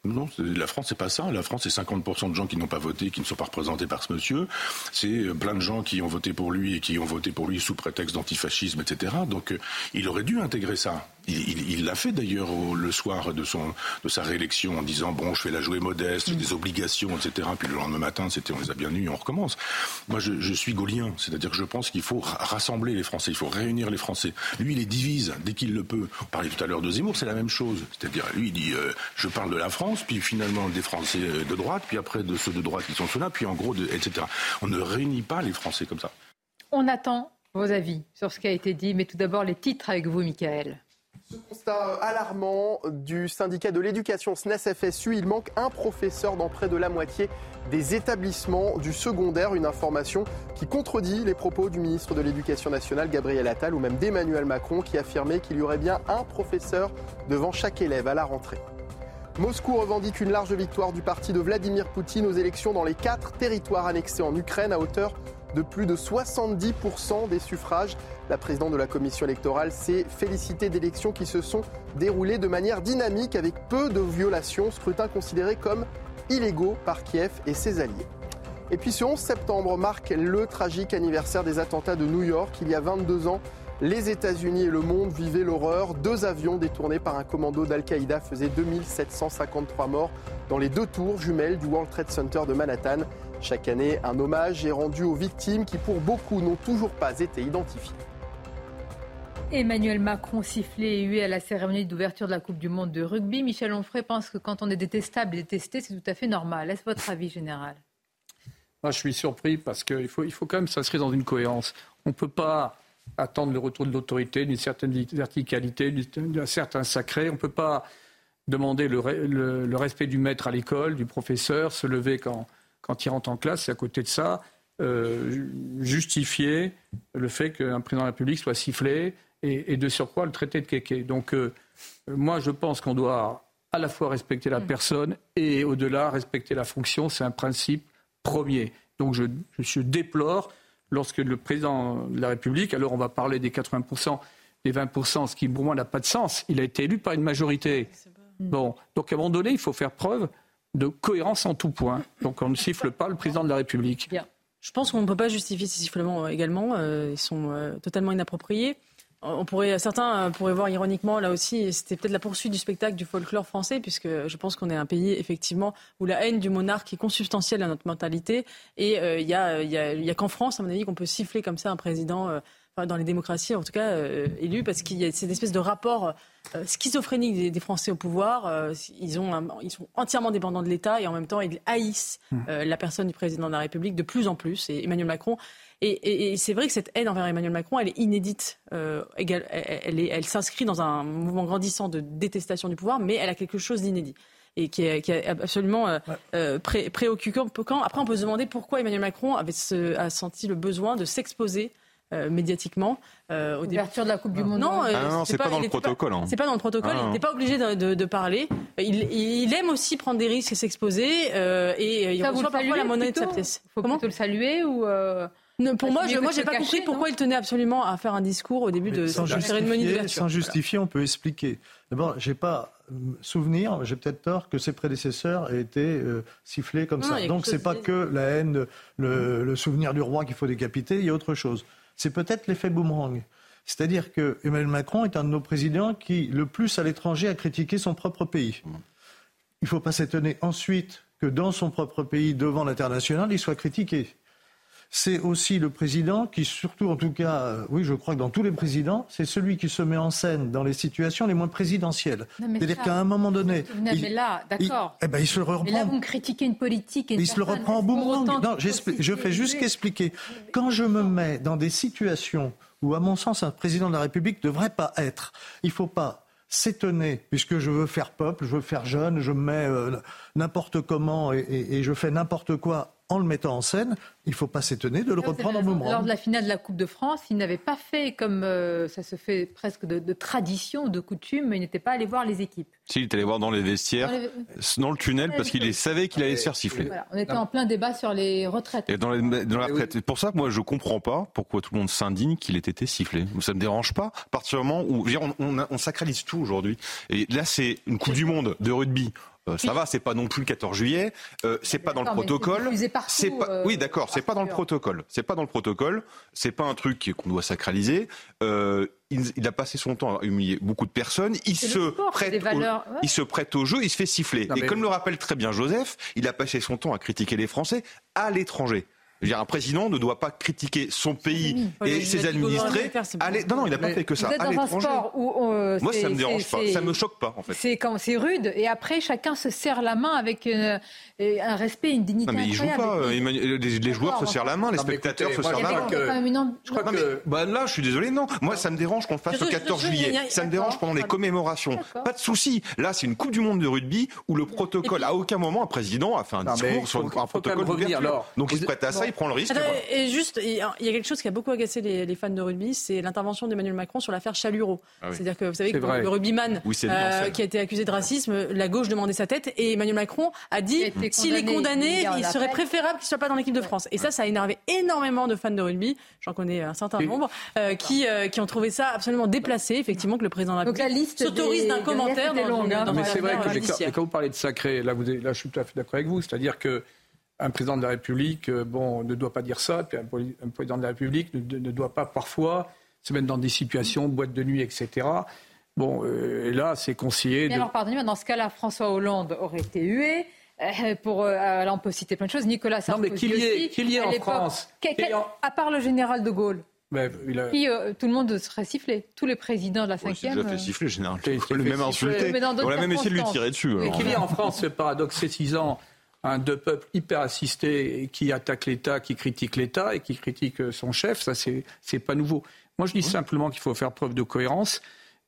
Non, la France, c'est pas ça. La France, c'est 50% de gens qui n'ont pas voté, qui ne sont pas représentés par ce monsieur. C'est euh, plein de gens qui ont voté pour lui et qui ont voté pour lui sous prétexte d'antifascisme, etc. Donc, euh, il aurait dû intégrer ça. Il l'a fait d'ailleurs le soir de, son, de sa réélection en disant bon, je fais la jouer modeste, j'ai des obligations, etc. Puis le lendemain matin, c'était on les a bien eus, on recommence. Moi, je, je suis gaulien, c'est-à-dire que je pense qu'il faut rassembler les Français, il faut réunir les Français. Lui, il les divise dès qu'il le peut. On parlait tout à l'heure de Zemmour, c'est la même chose. C'est-à-dire, lui, il dit euh, je parle de la France, puis finalement des Français euh, de droite, puis après de ceux de droite qui sont ceux-là, puis en gros, de, etc. On ne réunit pas les Français comme ça. On attend vos avis sur ce qui a été dit, mais tout d'abord les titres avec vous, Michael. Ce constat alarmant du syndicat de l'éducation SNES-FSU, il manque un professeur dans près de la moitié des établissements du secondaire. Une information qui contredit les propos du ministre de l'Éducation nationale, Gabriel Attal, ou même d'Emmanuel Macron, qui affirmait qu'il y aurait bien un professeur devant chaque élève à la rentrée. Moscou revendique une large victoire du parti de Vladimir Poutine aux élections dans les quatre territoires annexés en Ukraine à hauteur plus de 70% des suffrages. La présidente de la commission électorale s'est félicitée d'élections qui se sont déroulées de manière dynamique avec peu de violations, scrutin considéré comme illégaux par Kiev et ses alliés. Et puis ce 11 septembre marque le tragique anniversaire des attentats de New York. Il y a 22 ans, les États-Unis et le monde vivaient l'horreur. Deux avions détournés par un commando d'Al-Qaïda faisaient 2753 morts dans les deux tours jumelles du World Trade Center de Manhattan. Chaque année, un hommage est rendu aux victimes qui, pour beaucoup, n'ont toujours pas été identifiées. Emmanuel Macron sifflé et hué à la cérémonie d'ouverture de la Coupe du Monde de rugby. Michel Onfray pense que quand on est détestable et détesté, c'est tout à fait normal. Est-ce votre avis général? Moi, je suis surpris parce qu'il faut, il faut quand même s'inscrire dans une cohérence. On ne peut pas attendre le retour de l'autorité, d'une certaine verticalité, d'un certain sacré. On ne peut pas demander le, respect du maître à l'école, du professeur, se lever quand, quand il rentre en classe. Et à côté de ça, euh, justifier le fait qu'un président de la République soit sifflé, et, de surcroît le traité de Kéké. Donc euh, moi je pense qu'on doit à la fois respecter la mm. personne et au-delà respecter la fonction. C'est un principe premier. Donc je, je, déplore lorsque le président de la République, alors on va parler des 80%, des 20%, ce qui pour moi n'a pas de sens, il a été élu par une majorité. Bon, donc à un moment donné, il faut faire preuve de cohérence en tout point. Donc on ne siffle pas le président de la République. Je pense qu'on ne peut pas justifier ces sifflements également. Euh, ils sont euh, totalement inappropriés. Certains euh, pourraient voir ironiquement là aussi, c'était peut-être la poursuite du spectacle du folklore français, puisque je pense qu'on est un pays effectivement où la haine du monarque est consubstantielle à notre mentalité. Et euh, il n'y a, qu'en France, à mon avis, qu'on peut siffler comme ça un président, euh, dans les démocraties en tout cas, élu, parce qu'il y a cette espèce de rapport schizophrénique des, Français au pouvoir. ils, ont ils sont entièrement dépendants de l'État et en même temps ils haïssent mmh. la personne du président de la République de plus en plus. Et Emmanuel Macron et, c'est vrai que cette haine envers Emmanuel Macron, elle est inédite. Euh, elle, elle, s'inscrit dans un mouvement grandissant de détestation du pouvoir, mais elle a quelque chose d'inédit et qui est, absolument euh, euh, préoccupant. Après, on peut se demander pourquoi Emmanuel Macron avait a senti le besoin de s'exposer médiatiquement euh, Ouverture de la Coupe du Monde. Non, ah c'est pas, dans le protocole. C'est pas dans le protocole. il n'est pas obligé de, parler. Il, aime aussi prendre des risques et s'exposer. et il reçoit parfois la monnaie de sa pièce. Faut Comment le saluer ou pour moi, je, moi, j'ai pas compris pourquoi il tenait absolument à faire un discours au début de cette cérémonie d'ouverture. Sans justifier, on peut expliquer. D'abord, j'ai pas euh, souvenir, j'ai peut-être tort, que ses prédécesseurs aient été euh, sifflés comme ça. Donc c'est pas que la haine, le, le souvenir du roi qu'il faut décapiter, il y a autre chose. C'est peut-être l'effet boomerang. C'est-à-dire que Emmanuel Macron est un de nos présidents qui, le plus à l'étranger, a critiqué son propre pays. Il ne faut pas s'étonner ensuite que dans son propre pays, devant l'international, il soit critiqué c'est aussi le président qui, surtout en tout cas, euh, oui, je crois que dans tous les présidents, c'est celui qui se met en scène dans les situations les moins présidentielles. C'est-à-dire qu'à un moment donné. Non, mais là, d'accord. Eh ben, il se le reprend. Mais là, vous critiquez une politique. Et il se le reprend en boomerang. Non, je fais juste qu'expliquer. Quand je me mets dans des situations où, à mon sens, un président de la République ne devrait pas être, il ne faut pas s'étonner, puisque je veux faire peuple, je veux faire jeune, je me mets euh, n'importe comment et, je fais n'importe quoi en le mettant en scène, il ne faut pas s'étonner de le reprendre en moment. Lors de la finale de la Coupe de France, il n'avait pas fait comme euh, ça se fait presque de, tradition, de coutume, il n'était pas allé voir les équipes. Si, il est allé voir dans les vestiaires, dans, le tunnel, parce qu'il savait qu'il allait se faire siffler. on était en plein débat sur les retraites. Et dans, la retraite. C'est pour ça que moi, je ne comprends pas pourquoi tout le monde s'indigne qu'il ait été sifflé. Ça ne me dérange pas, à partir du moment où on, on, on sacralise tout aujourd'hui. Et là, c'est une Coupe du Monde de rugby. Euh, ça va, c'est pas non plus le 14 juillet, euh, c'est pas dans le protocole. C'est pas, euh, oui, d'accord, c'est pas dans le protocole. C'est pas dans le protocole. C'est pas un truc qu'on doit sacraliser. Euh, il, il, a passé son temps à humilier beaucoup de personnes. Il se sport, prête, valeurs, au, ouais. il se prête au jeu, il se fait siffler. Non, Et comme le rappelle très bien Joseph, il a passé son temps à critiquer les Français à l'étranger. Dire, un président ne doit pas critiquer son pays oui, et ses administrés. Allez, non, non, il n'a pas fait que ça. Vous êtes dans un sport où euh, moi, ça me dérange pas, ça me choque pas en fait. C'est quand c'est rude et après chacun se serre la main avec une, un respect, une dignité. Non, mais ils jouent pas. Les, les, joueurs se serrent la main, les spectateurs se serrent la main. Je crois que bah, là, je suis désolé, non. Moi, ça me dérange qu'on le fasse le 14 juillet. Ça me dérange pendant les commémorations. Pas de souci. Là, c'est une Coupe du Monde de rugby où le protocole, à aucun moment, un président a fait un discours sur un protocole. Donc, il se prête à ça, il prend le risque. Et juste, il y a quelque chose qui a beaucoup agacé les, les fans de rugby, c'est l'intervention d'Emmanuel Macron sur l'affaire Chaluro. Ah oui. C'est-à-dire que vous savez que vrai. le rugbyman oui, euh, qui a été accusé de racisme, la gauche demandait sa tête et Emmanuel Macron a dit s'il est condamné, il serait préférable qu'il soit pas dans l'équipe de France. Et ça, ça a énervé énormément de fans de rugby. J'en connais un certain nombre euh, qui, euh, qui ont trouvé ça absolument déplacé, effectivement, que le président de la République s'autorise d'un commentaire dans, longue, dans, dans Mais c'est vrai que quand vous parlez de sacré, là, vous, là, je suis tout à fait d'accord avec vous. C'est-à-dire que un président de la République euh, bon, ne doit pas dire ça, puis un, un président de la République ne, ne, doit pas parfois se mettre dans des situations, boîte de nuit, etc. Bon, euh, et là, c'est conseillé. Mais de... alors, pardonnez-moi, dans ce cas-là, François Hollande aurait été hué. Euh, pour, euh, là, on peut citer plein de choses. Nicolas Sarkozy non, mais qu'il y ait, qu'il y ait en France. À part le général de Gaulle. Ben, il a... Puis, euh, tout le monde serait sifflé. Tous les présidents de la cinquième. Ouais, déjà fait siffler, le général. On l'a même insulté. On l'a même essayé de lui tirer dessus. Mais qu'il y ait en France ce paradoxe saisissant un deux peuples hyper assistés qui attaquent l'État, qui critiquent l'État et qui critiquent son chef, ça c'est pas nouveau. Moi je dis simplement qu'il faut faire preuve de cohérence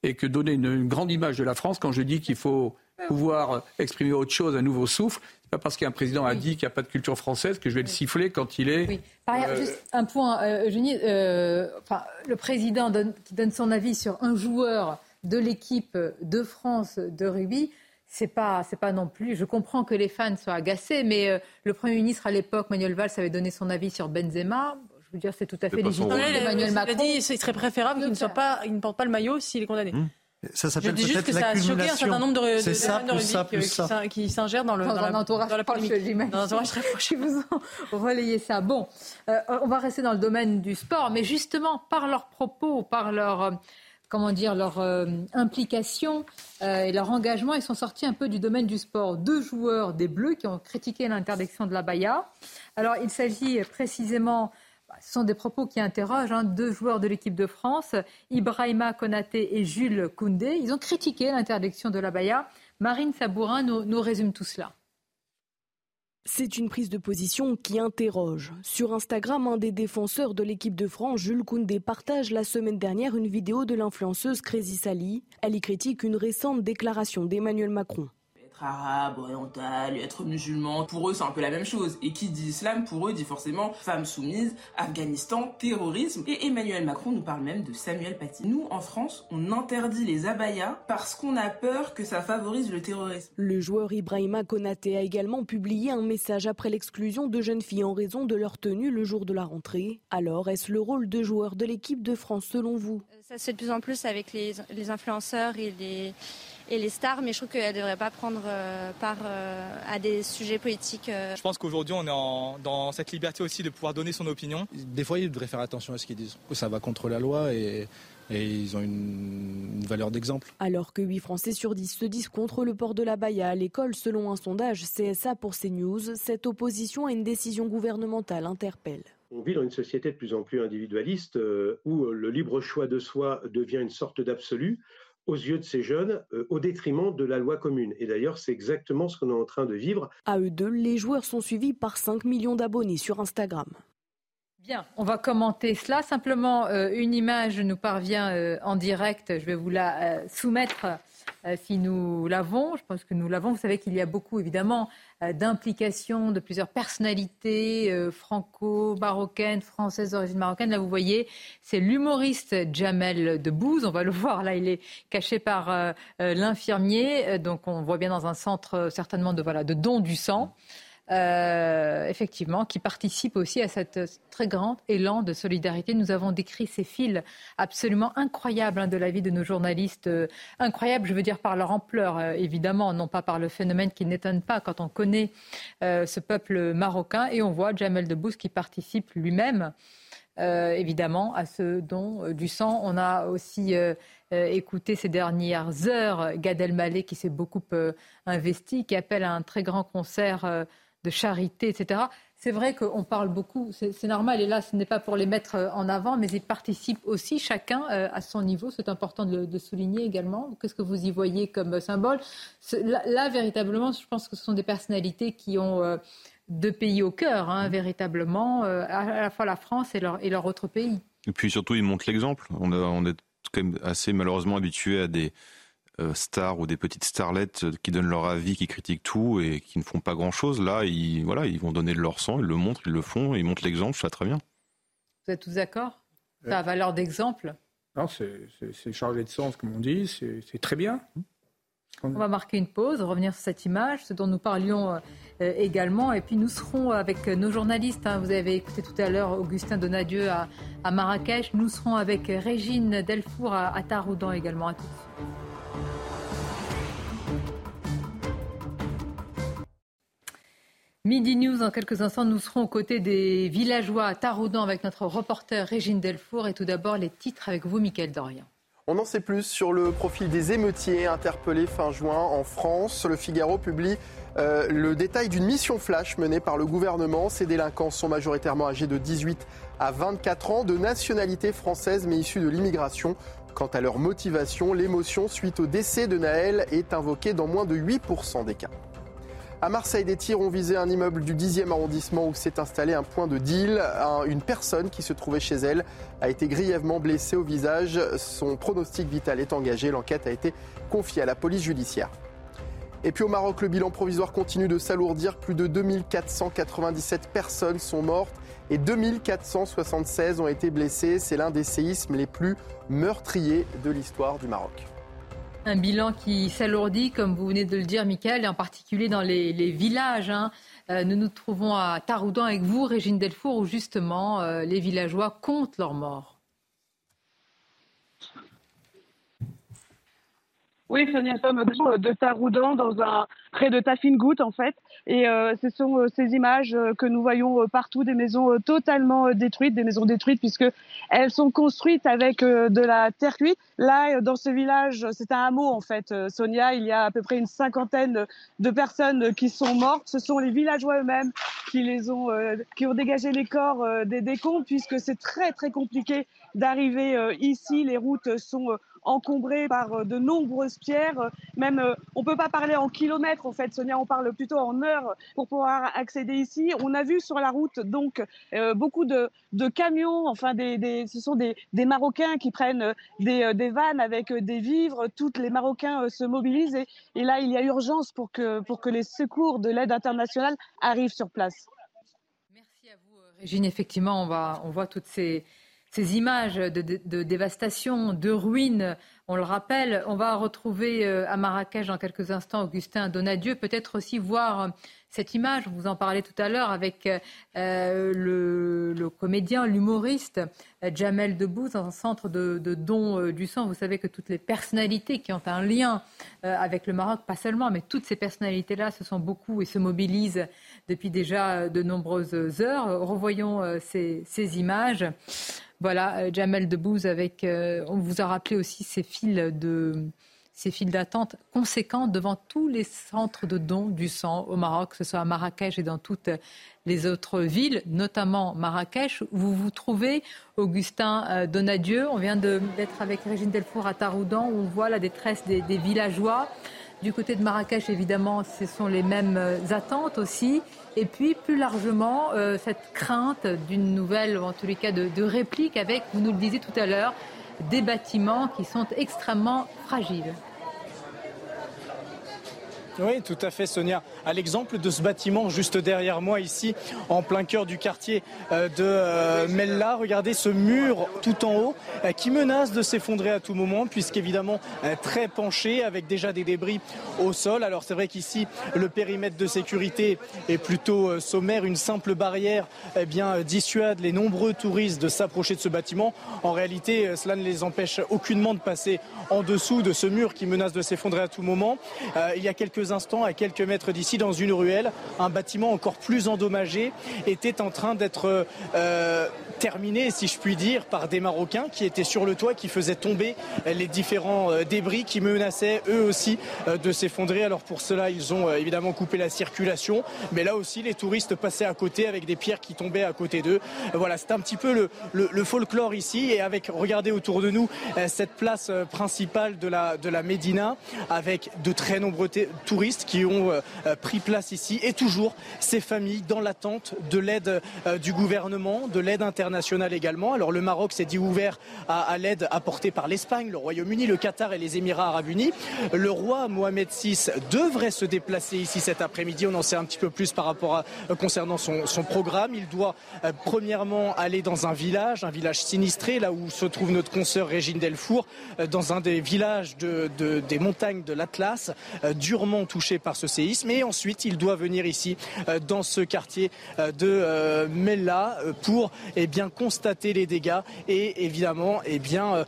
et que donner une, une grande image de la France quand je dis qu'il faut pouvoir exprimer autre chose, un nouveau souffle. C'est pas parce qu'un président a dit qu'il n'y a pas de culture française que je vais le siffler quand il est. Oui. Par ailleurs, euh... juste un point, euh, Eugénie. Euh, enfin, le président donne, qui donne son avis sur un joueur de l'équipe de France de rugby c'est pas, c'est pas non plus. Je comprends que les fans soient agacés, mais euh, le Premier ministre à l'époque, Manuel Valls, avait donné son avis sur Benzema. Je veux dire, c'est tout à fait légitime. Emmanuel Macron. dit, il serait préférable qu'il ne soit pas, il ne porte pas le maillot s'il est condamné. Mmh. Ça s'appelle Je dis juste que ça a choqué un certain nombre de, de, de ça, de ça, qui, ça. qui s'ingèrent dans, le, dans, dans, la, entourage dans la polémique. Proche, dans un entourage très proche. (laughs) Je vous en relayer ça. Bon, euh, on va rester dans le domaine du sport, mais justement, par leurs propos, par leur... Comment dire, leur euh, implication euh, et leur engagement, ils sont sortis un peu du domaine du sport. Deux joueurs des Bleus qui ont critiqué l'interdiction de la Baïa. Alors, il s'agit précisément, bah, ce sont des propos qui interrogent, hein, deux joueurs de l'équipe de France, Ibrahima Konaté et Jules Koundé. Ils ont critiqué l'interdiction de la Baïa. Marine Sabourin nous résume tout cela. C'est une prise de position qui interroge. Sur Instagram, un des défenseurs de l'équipe de France, Jules Koundé, partage la semaine dernière une vidéo de l'influenceuse Crazy Sally. Elle y critique une récente déclaration d'Emmanuel Macron. Être arabe, oriental, être musulman, pour eux c'est un peu la même chose. Et qui dit islam, pour eux dit forcément femme soumise, Afghanistan, terrorisme. Et Emmanuel Macron nous parle même de Samuel Paty. Nous, en France, on interdit les abayas parce qu'on a peur que ça favorise le terrorisme. Le joueur Ibrahima Konaté a également publié un message après l'exclusion de jeunes filles en raison de leur tenue le jour de la rentrée. Alors, est-ce le rôle de joueur de l'équipe de France selon vous? Ça se fait de plus en plus avec les, les influenceurs et les et les stars, mais je trouve qu'elles ne devraient pas prendre euh, part euh, à des sujets politiques. Euh. Je pense qu'aujourd'hui, on est en, dans cette liberté aussi de pouvoir donner son opinion. Des fois, ils devraient faire attention à ce qu'ils disent. Ça va contre la loi et, et ils ont une, une valeur d'exemple. Alors que 8 Français sur 10 se disent contre le port de la baïa à l'école, selon un sondage CSA pour CNews, cette opposition à une décision gouvernementale interpelle. On vit dans une société de plus en plus individualiste où le libre choix de soi devient une sorte d'absolu aux yeux de ces jeunes euh, au détriment de la loi commune. Et d'ailleurs, c'est exactement ce qu'on est en train de vivre. À eux deux, les joueurs sont suivis par 5 millions d'abonnés sur Instagram. Bien, on va commenter cela. Simplement, euh, une image nous parvient euh, en direct. Je vais vous la euh, soumettre si nous l'avons. Je pense que nous l'avons. Vous savez qu'il y a beaucoup, évidemment, d'implications de plusieurs personnalités franco-marocaines, françaises d'origine marocaine. Là, vous voyez, c'est l'humoriste Jamel Debbouze. On va le (laughs) voir. Là, il est caché par l'infirmier. Donc, on voit bien dans un centre certainement de, voilà, de don du sang. Euh, effectivement, qui participent aussi à cette très grand élan de solidarité. Nous avons décrit ces fils absolument incroyables hein, de la vie de nos journalistes, euh, incroyables, je veux dire par leur ampleur, euh, évidemment, non pas par le phénomène qui n'étonne pas quand on connaît ce peuple marocain. Et on voit Jamel Debbouze qui participe lui-même. évidemment, à ce don du sang. On a aussi écouté ces dernières heures Gad Elmaleh qui s'est beaucoup investi, qui appelle à un très grand concert de charité, etc. C'est vrai qu'on parle beaucoup, c'est normal, et là, ce n'est pas pour les mettre euh, en avant, mais ils participent aussi chacun euh, à son niveau. C'est important de, de, souligner également. Qu'est-ce que vous y voyez comme symbole? Là, véritablement, je pense que ce sont des personnalités qui ont euh, deux pays au cœur, hein, véritablement, à la fois la France et leur, et leur autre pays. Et puis surtout, ils montrent l'exemple. On, on est quand même assez malheureusement habitué à des euh, stars ou des petites starlettes qui donnent leur avis, qui critiquent tout et qui ne font pas grand-chose. Là, ils, voilà, ils vont donner de leur sang, ils le montrent, ils le font, ils montrent l'exemple, ça très bien. Vous êtes tous d'accord? Ça a valeur d'exemple? Non, c'est chargé de sens, comme on dit, c'est très bien. On va marquer une pause, revenir sur cette image, ce dont nous parlions euh, également. Et puis nous serons avec nos journalistes. Hein. vous avez écouté tout à l'heure Augustin Donadieu à, Marrakech. Nous serons avec Régine Delfour à, à Taroudan également. À tous. Midi News, en quelques instants, nous serons aux côtés des villageois à Taroudan avec notre reporter Régine Delfour. Et tout d'abord, les titres avec vous, Mickaël Dorian. On en sait plus sur le profil des émeutiers interpellés fin juin en France. Le Figaro publie euh, le détail d'une mission flash menée par le gouvernement. Ces délinquants sont majoritairement âgés de 18 à 24 ans, de nationalité française mais issus de l'immigration. Quant à leur motivation, l'émotion suite au décès de Naël est invoquée dans moins de 8% des cas. À Marseille, des tirs ont visé un immeuble du 10e arrondissement où s'est installé un point de deal. Une personne qui se trouvait chez elle a été grièvement blessée au visage. Son pronostic vital est engagé. L'enquête a été confiée à la police judiciaire. Et puis au Maroc, le bilan provisoire continue de s'alourdir. Plus de 2497 personnes sont mortes et 2476 ont été blessées. C'est l'un des séismes les plus meurtriers de l'histoire du Maroc. Un bilan qui s'alourdit, comme vous venez de le dire, Michael, et en particulier dans les, villages. Hein. Euh, nous nous trouvons à Taroudan avec vous, Régine Delfour, où justement euh, les villageois comptent leurs morts. Oui, Sonia, nous sommes de Taroudan, dans un, près de Tafingout, en fait. Et euh, ce sont euh, ces images euh, que nous voyons partout, des maisons totalement détruites, des maisons détruites puisque elles sont construites avec de la terre cuite. Là, dans ce village, c'est un hameau en fait, Sonia. Il y a à peu près une cinquantaine de personnes qui sont mortes. Ce sont les villageois eux-mêmes qui les ont, qui ont dégagé les corps des décombres puisque c'est très très compliqué d'arriver ici. Les routes sont encombré par euh, de nombreuses pierres. Même, euh, on peut pas parler en kilomètres, en fait, Sonia, on parle plutôt en heures pour pouvoir accéder ici. On a vu sur la route, donc, euh, beaucoup de, camions, enfin, des, ce sont des, Marocains qui prennent des, des, vannes avec des vivres. Tous les Marocains se mobilisent et, et, là, il y a urgence pour que, pour que les secours de l'aide internationale arrivent sur place. Merci à vous, Régine. Effectivement, on, va, on voit toutes ces ces images de, dévastation, de ruines. On le rappelle, on va retrouver euh, à Marrakech dans quelques instants Augustin Donadieu, peut-être aussi voir cette image, vous en parlez tout à l'heure, avec euh, le, comédien, l'humoriste euh, Jamel Debbouze, dans un centre de, dons euh, du sang. Vous savez que toutes les personnalités qui ont un lien avec le Maroc, pas seulement, mais toutes ces personnalités-là se sont beaucoup et se mobilisent depuis déjà de nombreuses heures. Revoyons ces, images. Voilà, Jamel Debbouze avec, on vous a rappelé aussi ces fils de ces files d'attente conséquentes devant tous les centres de dons du sang au Maroc, que ce soit à Marrakech et dans toutes les autres villes, notamment Marrakech, où vous vous trouvez, Augustin euh, Donadieu. On vient d'être avec Régine Delfour à Taroudan, où on voit la détresse des, villageois. Du côté de Marrakech, évidemment, ce sont les mêmes euh, attentes aussi. Et puis, plus largement, euh, cette crainte d'une nouvelle, ou en tous les cas de, de réplique avec, vous nous le disiez tout à l'heure, des bâtiments qui sont extrêmement fragiles. Oui, tout à fait, Sonia. À l'exemple de ce bâtiment juste derrière moi ici, en plein cœur du quartier euh, de euh, Mella, regardez ce mur tout en haut euh, qui menace de s'effondrer à tout moment, puisqu'évidemment très penché, avec déjà des débris au sol. Alors c'est vrai qu'ici, le périmètre de sécurité est plutôt sommaire. Une simple barrière eh bien, dissuade les nombreux touristes de s'approcher de ce bâtiment. En réalité, cela ne les empêche aucunement de passer en dessous de ce mur qui menace de s'effondrer à tout moment. il y a quelques instants, à quelques mètres d'ici, dans une ruelle, un bâtiment encore plus endommagé était en train d'être euh, terminé, si je puis dire, par des Marocains qui étaient sur le toit, qui faisaient tomber les différents euh, débris qui menaçaient eux aussi euh, de s'effondrer. Alors pour cela, ils ont évidemment coupé la circulation, mais là aussi, les touristes passaient à côté avec des pierres qui tombaient à côté d'eux. Voilà, c'est un petit peu le, folklore ici. Et avec, regardez autour de nous, cette place principale de la, de la Médina, avec de très nombreux touristes qui ont euh, euh, pris place ici et toujours ces familles dans l'attente de l'aide euh, du gouvernement, de l'aide internationale également. Alors le Maroc s'est dit ouvert à, l'aide apportée par l'Espagne, le Royaume-Uni, le Qatar et les Émirats arabes unis. Le roi Mohamed VI devrait se déplacer ici cet après-midi. On en sait un petit peu plus par rapport à concernant son, programme. Il doit premièrement aller dans un village, un village sinistré, là où se trouve notre consoeur Régine Delfour, dans un des villages de, des montagnes de l'Atlas, durement touché par ce séisme. Et ensuite, il doit venir ici, euh, dans ce quartier euh, de euh, Mella, pour eh bien, constater les dégâts et évidemment eh bien,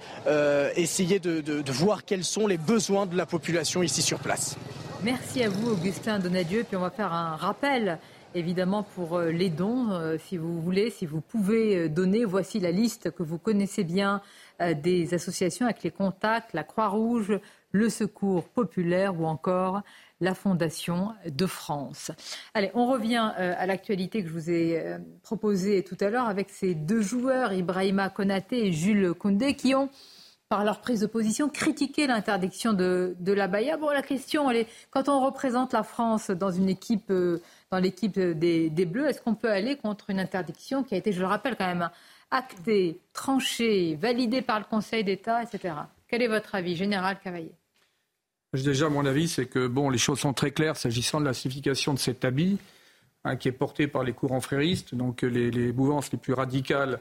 essayer de, voir quels sont les besoins de la population ici sur place. Merci à vous, Augustin Donadieu. Puis on va faire un rappel évidemment pour les dons, si vous voulez, si vous pouvez donner. Voici la liste que vous connaissez bien des associations avec les contacts, la Croix-Rouge, le Secours populaire ou encore la Fondation de France. Allez, on revient euh, à l'actualité que je vous ai euh, proposée tout à l'heure avec ces deux joueurs, Ibrahima Konaté et Jules Koundé, qui ont par leur prise de position, critiqué l'interdiction de, la Baïa. Bon, la question, elle est, quand on représente la France dans une équipe, euh, dans l'équipe des, des, Bleus, est-ce qu'on peut aller contre une interdiction qui a été, je le rappelle quand même, actée, tranchée, validée par le Conseil d'État, etc. Quel est votre avis, Général Cavaillé Déjà, mon avis, c'est que bon, les choses sont très claires s'agissant de la signification de cet habit, hein, qui est porté par les courants fréristes, donc les, les mouvances les plus radicales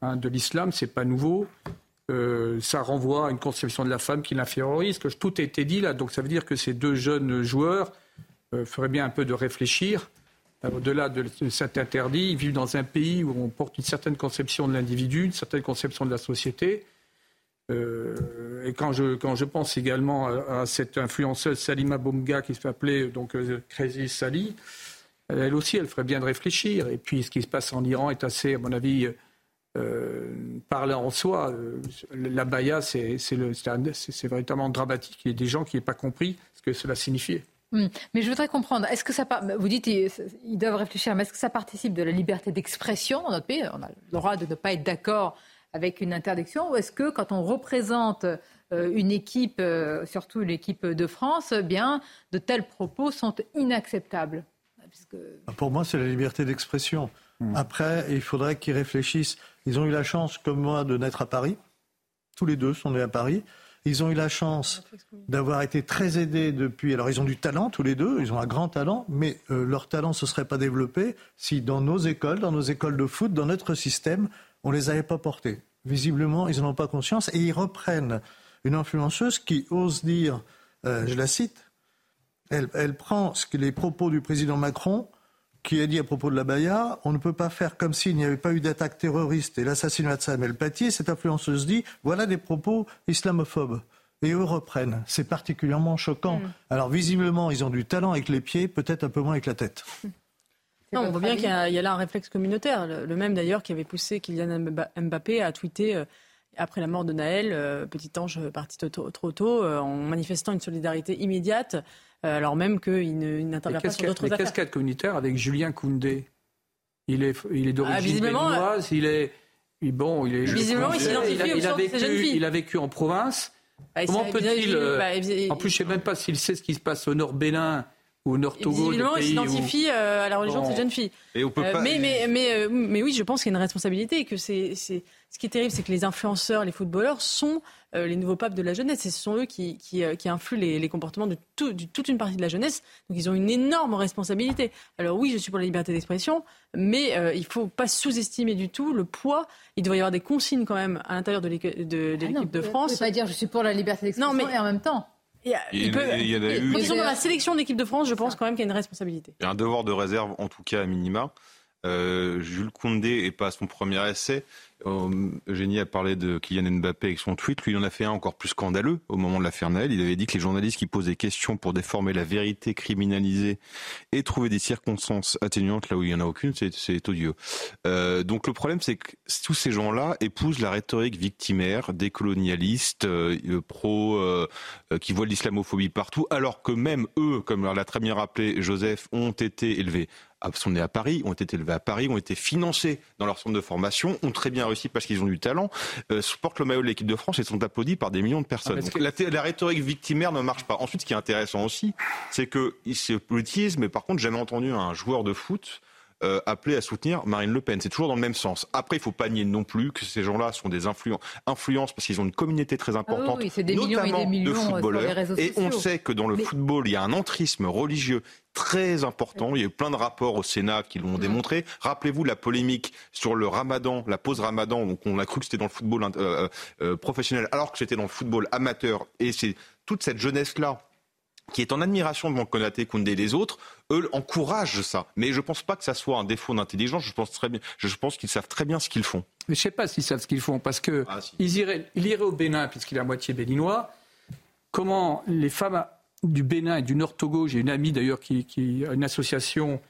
hein, de l'islam, c'est pas nouveau. Euh, ça renvoie à une conception de la femme qui l'infériorise. Tout a été dit là, donc ça veut dire que ces deux jeunes joueurs euh, feraient bien un peu de réfléchir. Euh, au-delà de cet interdit, ils vivent dans un pays où on porte une certaine conception de l'individu, une certaine conception de la société. Euh, et quand je, quand je pense également à, cette influenceuse Salima Boumga qui appeler donc euh, Crazy Sally, elle aussi, elle ferait bien de réfléchir. Et puis, ce qui se passe en Iran est assez, à mon avis, euh, parlant en soi. Euh, la baya, c'est véritablement dramatique. Il y a des gens qui n'ont pas compris ce que cela signifiait. Hmm. Mais je voudrais comprendre, est-ce que ça, vous dites ils doivent réfléchir, mais est-ce que ça participe de la liberté d'expression dans notre pays? On a le droit de ne pas être d'accord avec une interdiction Ou est-ce que quand on représente euh, une équipe, euh, surtout l'équipe de France, eh bien, de tels propos sont inacceptables? Ah, Pour moi, c'est la liberté d'expression. Hmm. Après, il faudrait qu'ils réfléchissent. Ils ont eu la chance, comme moi, de naître à Paris. Tous les deux sont nés à Paris. Ils ont eu la chance d'avoir été très aidés depuis. Alors, ils ont du talent, tous les deux. Ils ont un grand talent, mais euh, leur talent ne se serait pas développé si, dans nos écoles, dans nos écoles de foot, dans notre système, on ne les avait pas portés. Visiblement, ils n'en ont pas conscience et ils reprennent une influenceuse qui ose dire, euh, je la cite, elle, prend ce que les propos du président Macron qui a dit à propos de la Baïa, on ne peut pas faire comme s'il n'y avait pas eu d'attaque terroriste et l'assassinat de Samuel Paty. Cette influenceuse dit, voilà des propos islamophobes. Et eux reprennent. C'est particulièrement choquant. Mm. Alors visiblement, ils ont du talent avec les pieds, peut-être un peu moins avec la tête. (laughs) on voit bien qu'il y, a là un réflexe communautaire, le, même d'ailleurs qui avait poussé Kylian Mbappé à tweeter euh, après la mort de Naël, euh, petit ange parti trop, tôt, euh, en manifestant une solidarité immédiate, alors même qu'il n'intervient pas sur d'autres affaires. cascade communautaire avec Julien Koundé Il est, il est d'origine ah, il est... Bon, il est. Visiblement, il il, a, vécu, il a vécu en province. Bah, Comment peut-il. Bah, en plus, je ne sais même pas s'il sait ce qui se passe au Nord Bénin ou au Nord Togo. Visiblement, il s'identifie à la religion de cette jeune fille. Et on peut pas... mais, mais, mais, mais, oui, je pense qu'il y a une responsabilité et que c'est, ce qui est terrible, c'est que les influenceurs, les footballeurs sont les nouveaux papes de la jeunesse. Et ce sont eux qui, qui, qui influent les, les, comportements de, tout, de, toute une partie de la jeunesse. Donc ils ont une énorme responsabilité. Alors oui, je suis pour la liberté d'expression, mais il ne faut pas sous-estimer du tout le poids. Il devrait y avoir des consignes quand même à l'intérieur de l'équipe de, de, ah de France. Vous ne pas dire je suis pour la liberté d'expression non, mais, et en même temps. Il y a, il, peut, il y en a eu. Dans la sélection d'équipe de France, je pense quand même qu'il y a une responsabilité. Il y a un devoir de réserve, en tout cas à minima. Euh, Jules Koundé est pas à son premier essai. Euh, Eugénie a parlé de Kylian Mbappé avec son tweet. Lui, il en a fait un encore plus scandaleux au moment de l'affaire Naël. Il avait dit que les journalistes qui posent des questions pour déformer la vérité, criminalisée et trouver des circonstances atténuantes là où il n'y en a aucune, c'est odieux. Euh, donc le problème, c'est que tous ces gens-là épousent la rhétorique victimaire, décolonialiste, euh, pro, euh, qui voient l'islamophobie partout, alors que même eux, comme l'a très bien rappelé Joseph, ont été élevés sont nés à Paris, ont été élevés à Paris, ont été financés dans leur centre de formation, ont très bien réussi parce qu'ils ont du talent, euh, portent le maillot de l'équipe de France et sont applaudis par des millions de personnes. Ah, Donc, la, rhétorique victimaire ne marche pas. Ensuite, ce qui est intéressant aussi, c'est qu'ils se politisent, mais par contre, jamais entendu un joueur de foot euh, appelé à soutenir Marine Le Pen. C'est toujours dans le même sens. Après, il faut pas nier non plus que ces gens-là sont des influences parce qu'ils ont une communauté très importante, ah des notamment et des de footballeurs. Et on sait que dans le football, il y a un entrisme religieux très important. Il y a eu plein de rapports au Sénat qui l'ont démontré. Rappelez-vous la polémique sur le ramadan, la pause ramadan, donc on a cru que c'était dans le football euh, euh, professionnel, alors que c'était dans le football amateur. Et c'est toute cette jeunesse-là qui est en admiration devant Konaté, Koundé et les autres, eux encouragent ça. Mais je ne pense pas que ça soit un défaut d'intelligence. Je pense très bien. Je pense qu'ils savent très bien ce qu'ils font. Mais je ne sais pas s'ils savent ce qu'ils font parce que ah, iraient, irait au Bénin puisqu'il est à moitié béninois. Comment les femmes du Bénin et du Nord Togo, j'ai une amie d'ailleurs qui, a une association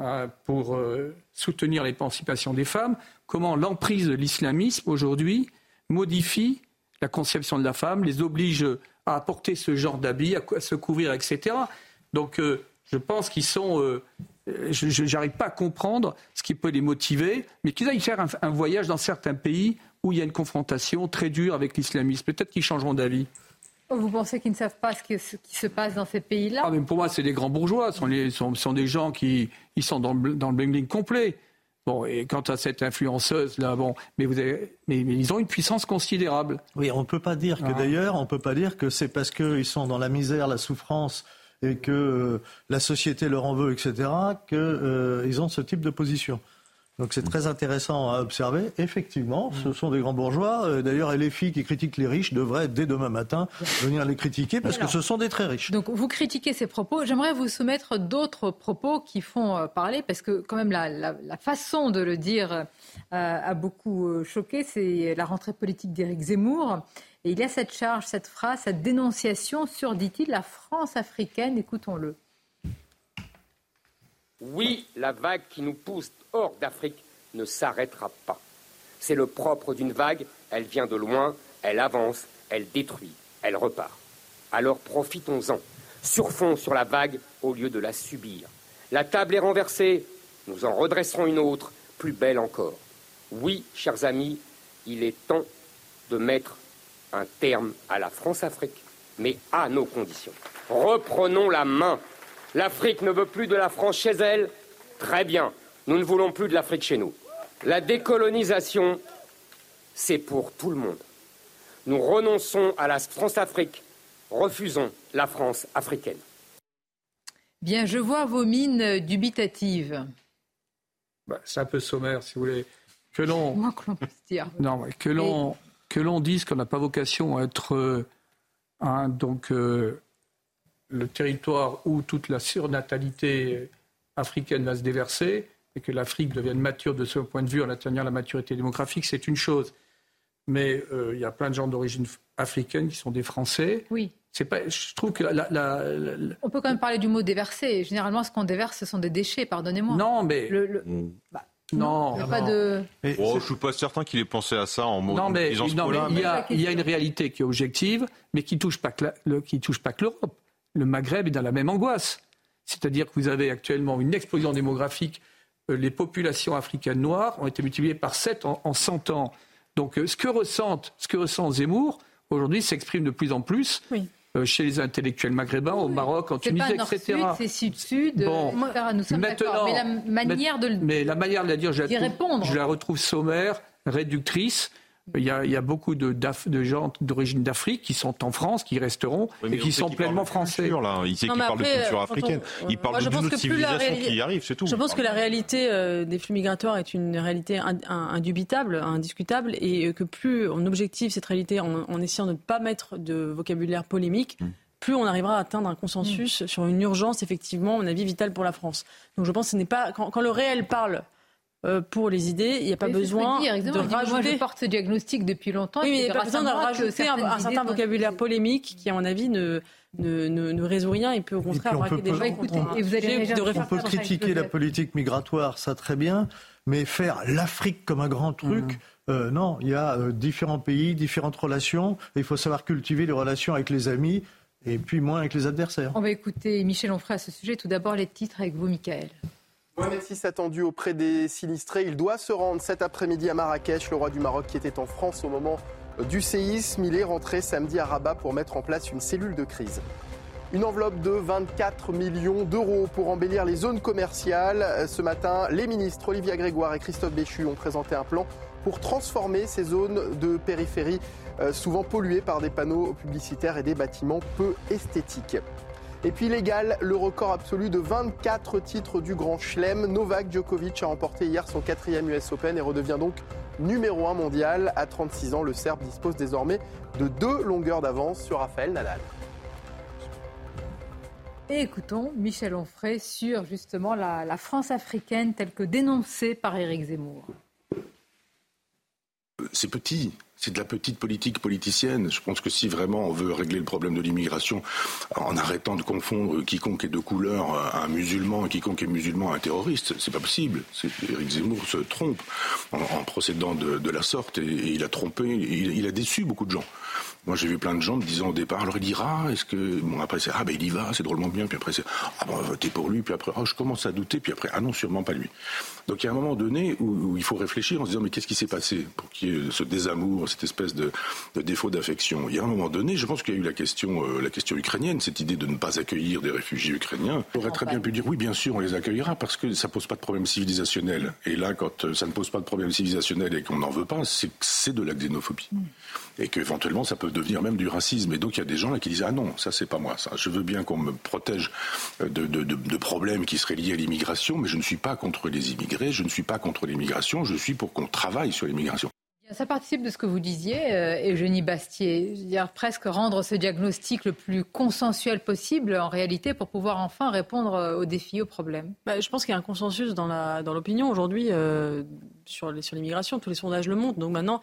euh, pour euh, soutenir l'émancipation des femmes. Comment l'emprise de l'islamisme aujourd'hui modifie la conception de la femme, les oblige à apporter ce genre d'habits, à, se couvrir, etc. Donc euh, je pense qu'ils sont... Je n'arrive pas à comprendre ce qui peut les motiver, mais qu'ils aillent faire un, voyage dans certains pays où il y a une confrontation très dure avec l'islamisme. Peut-être qu'ils changeront d'avis. Vous pensez qu'ils ne savent pas ce qui, se passe dans ces pays-là ah, Pour moi, c'est des grands bourgeois. Ce sont, sont, des gens qui ils sont dans le, dans le bling complet. Bon, et quant à cette influenceuse là, bon, mais vous avez, mais, ils ont une puissance considérable. Oui, on ne peut pas dire que ah. d'ailleurs, on peut pas dire que c'est parce qu'ils sont dans la misère, la souffrance et que euh, la société leur en veut, etc., qu'ils euh, ont ce type de position. Donc c'est très intéressant à observer. Effectivement, ce sont des grands bourgeois. Euh, d'ailleurs, les filles qui critiquent les riches devraient, dès demain matin, venir les critiquer parce que ce sont des très riches. Donc vous critiquez ces propos. J'aimerais vous soumettre d'autres propos qui font euh, parler parce que quand même la, façon de le dire euh, a beaucoup choqué. C'est la rentrée politique d'Éric Zemmour. Et il y a cette charge, cette phrase, cette dénonciation sur, dit-il, la France africaine. Écoutons-le. Oui, la vague qui nous pousse hors d'Afrique ne s'arrêtera pas. C'est le propre d'une vague, elle vient de loin, elle avance, elle détruit, elle repart. Alors profitons-en, surfons sur la vague au lieu de la subir. La table est renversée, nous en redresserons une autre, plus belle encore. Oui, chers amis, il est temps de mettre un terme à la France-Afrique, mais à nos conditions. Reprenons la main. L'Afrique ne veut plus de la France chez elle. Très bien, nous ne voulons plus de l'Afrique chez nous. La décolonisation, c'est pour tout le monde. Nous renonçons à la France-Afrique, refusons la France africaine. Bien, je vois vos mines dubitatives. Bah, c'est un peu sommaire, si vous voulez. Que l'on, non, que l'on, (laughs) que l'on dise qu'on n'a pas vocation à être euh, un, donc euh, le territoire où toute la surnatalité africaine va se déverser, et que l'Afrique devienne mature de ce point de vue en atteignant la maturité démographique, c'est une chose. Mais euh, il y a plein de gens d'origine africaine qui sont des Français. Oui. C'est pas, je trouve que la, On peut quand même parler du mot déverser. Généralement, ce qu'on déverse, ce sont des déchets, pardonnez-moi. Non, mais... Le, mm. bah, non, non. Pas de... Oh, je suis pas certain qu'il ait pensé à ça en mot. Non, mais, non, mais il, y a, il y, a, une réalité qui est objective, mais qui touche pas que le, qui touche pas que l'Europe. Le Maghreb est dans la même angoisse. C'est-à-dire que vous avez actuellement une explosion démographique euh, les populations africaines noires ont été multipliées par 7 en, 100 ans. Donc euh, ce que, ressentent, ce que ressent Zemmour, aujourd'hui, s'exprime de plus en plus. euh, chez les intellectuels maghrébins, au Maroc, en Tunisie, pas etc. C'est sud-sud, bon. nous sommes d'accord. Mais la manière de, mais la manière de la dire, je la, répondre. je la retrouve sommaire, réductrice. Il y, a, il y a, beaucoup de, de gens d'origine d'Afrique qui sont en France, qui resteront et qui sont pleinement français. Culture, là. Il sait qu'il parle de culture africaine. il parle d'une autre civilisation qui y arrive, c'est tout. Je pense que la réalité euh, des flux migratoires est une réalité indubitable, indiscutable, et que plus on objective cette réalité en, en essayant de ne pas mettre de vocabulaire polémique, mm. plus on arrivera à atteindre un consensus mm. sur une urgence, effectivement, à mon avis, vitale pour la France. Donc je pense que ce n'est pas. Quand, quand le réel parle euh, pour les idées. Il n'y a pas besoin de rajouter. Moi, je porte ce diagnostic depuis longtemps. Oui, mais il n'y a pas besoin de rajouter un, certain vocabulaire polémique qui, à mon avis, ne, ne, ne, résout rien et peut au contraire braquer des gens. Écoutez, et vous allez on peut critiquer la politique migratoire, ça très bien, mais faire l'Afrique comme un grand truc. Mmh. Euh, non, il y a euh, différents pays, différentes relations. Et il faut savoir cultiver les relations avec les amis et puis moins avec les adversaires. On va écouter Michel Onfray à ce sujet. Tout d'abord, les titres avec vous, Michael. VI attendu auprès des sinistrés. Il doit se rendre cet après-midi à Marrakech. Le roi du Maroc qui était en France au moment du séisme. Il est rentré samedi à Rabat pour mettre en place une cellule de crise. Une enveloppe de 24 millions d'euros pour embellir les zones commerciales. Ce matin, les ministres Olivia Grégoire et Christophe Béchu ont présenté un plan pour transformer ces zones de périphérie euh, souvent polluées par des panneaux publicitaires et des bâtiments peu esthétiques. Et puis légal, le record absolu de 24 titres du Grand Chelem. Novak Djokovic a remporté hier son quatrième US Open et redevient donc numéro 1 mondial. À 36 ans, le Serbe dispose désormais de deux longueurs d'avance sur Raphaël Nadal. Et écoutons Michel Onfray sur justement la, la France africaine telle que dénoncée par Éric Zemmour. C'est petit, c'est de la petite politique politicienne. Je pense que si vraiment on veut régler le problème de l'immigration en arrêtant de confondre quiconque est de couleur un musulman et quiconque est musulman un terroriste, c'est pas possible. Éric Zemmour se trompe en, procédant de, la sorte et, il a trompé, il a déçu beaucoup de gens. Moi, j'ai vu plein de gens me disant au départ, alors il ira, est-ce que. Bon, après, c'est Ah, ben il y va, c'est drôlement bien. Puis après, c'est Ah, ben voter pour lui. Puis après, oh, je commence à douter. Puis après, ah non, sûrement pas lui. Donc il y a un moment donné où, il faut réfléchir en se disant, mais qu'est-ce qui s'est passé pour qu'il y ait ce désamour, cette espèce de, défaut d'affection? Il y a un moment donné, je pense qu'il y a eu la question, euh, la question ukrainienne, cette idée de ne pas accueillir des réfugiés ukrainiens. On aurait très bien pu dire, oui, bien sûr, on les accueillera parce que ça pose pas de problème civilisationnel. Et là, quand euh, ça ne pose pas de problème civilisationnel et qu'on n'en veut pas, c'est de la xénophobie. Et qu'éventuellement ça peut devenir même du racisme. Et donc il y a des gens là qui disent ah non, ça c'est pas moi, ça. Je veux bien qu'on me protège de, de, de, problèmes qui seraient liés à l'immigration, mais je ne suis pas contre les immigrés, je ne suis pas contre l'immigration, je suis pour qu'on travaille sur l'immigration. Ça participe de ce que vous disiez, euh, Eugénie Bastier, je veux dire presque rendre ce diagnostic le plus consensuel possible en réalité pour pouvoir enfin répondre euh, aux défis, aux problèmes. Bah, je pense qu'il y a un consensus dans l'opinion dans aujourd'hui euh, sur l'immigration, tous les sondages le montrent. Donc maintenant,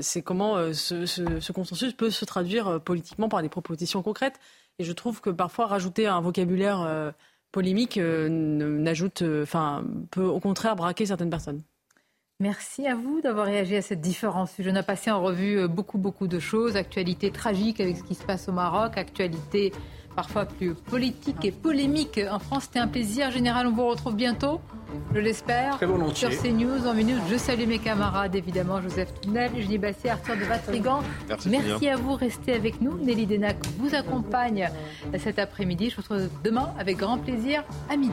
c'est comment euh, ce, consensus peut se traduire euh, politiquement par des propositions concrètes. Et je trouve que parfois rajouter un vocabulaire polémique n'ajoute, enfin, peut au contraire braquer certaines personnes. Merci à vous d'avoir réagi à cette différence. Je n'ai passé en revue beaucoup, beaucoup de choses. Actualité tragique avec ce qui se passe au Maroc, actualité parfois plus politique et polémique en France. C'était un plaisir. Général, on vous retrouve bientôt, je l'espère, sur CNews en minutes. Je salue mes camarades, évidemment, Joseph Tounel, Eugénie Basset, Arthur de Vatrigan. Merci, Merci à vous, restez avec nous. Nelly Denac vous accompagne cet après-midi. Je vous retrouve demain avec grand plaisir à midi.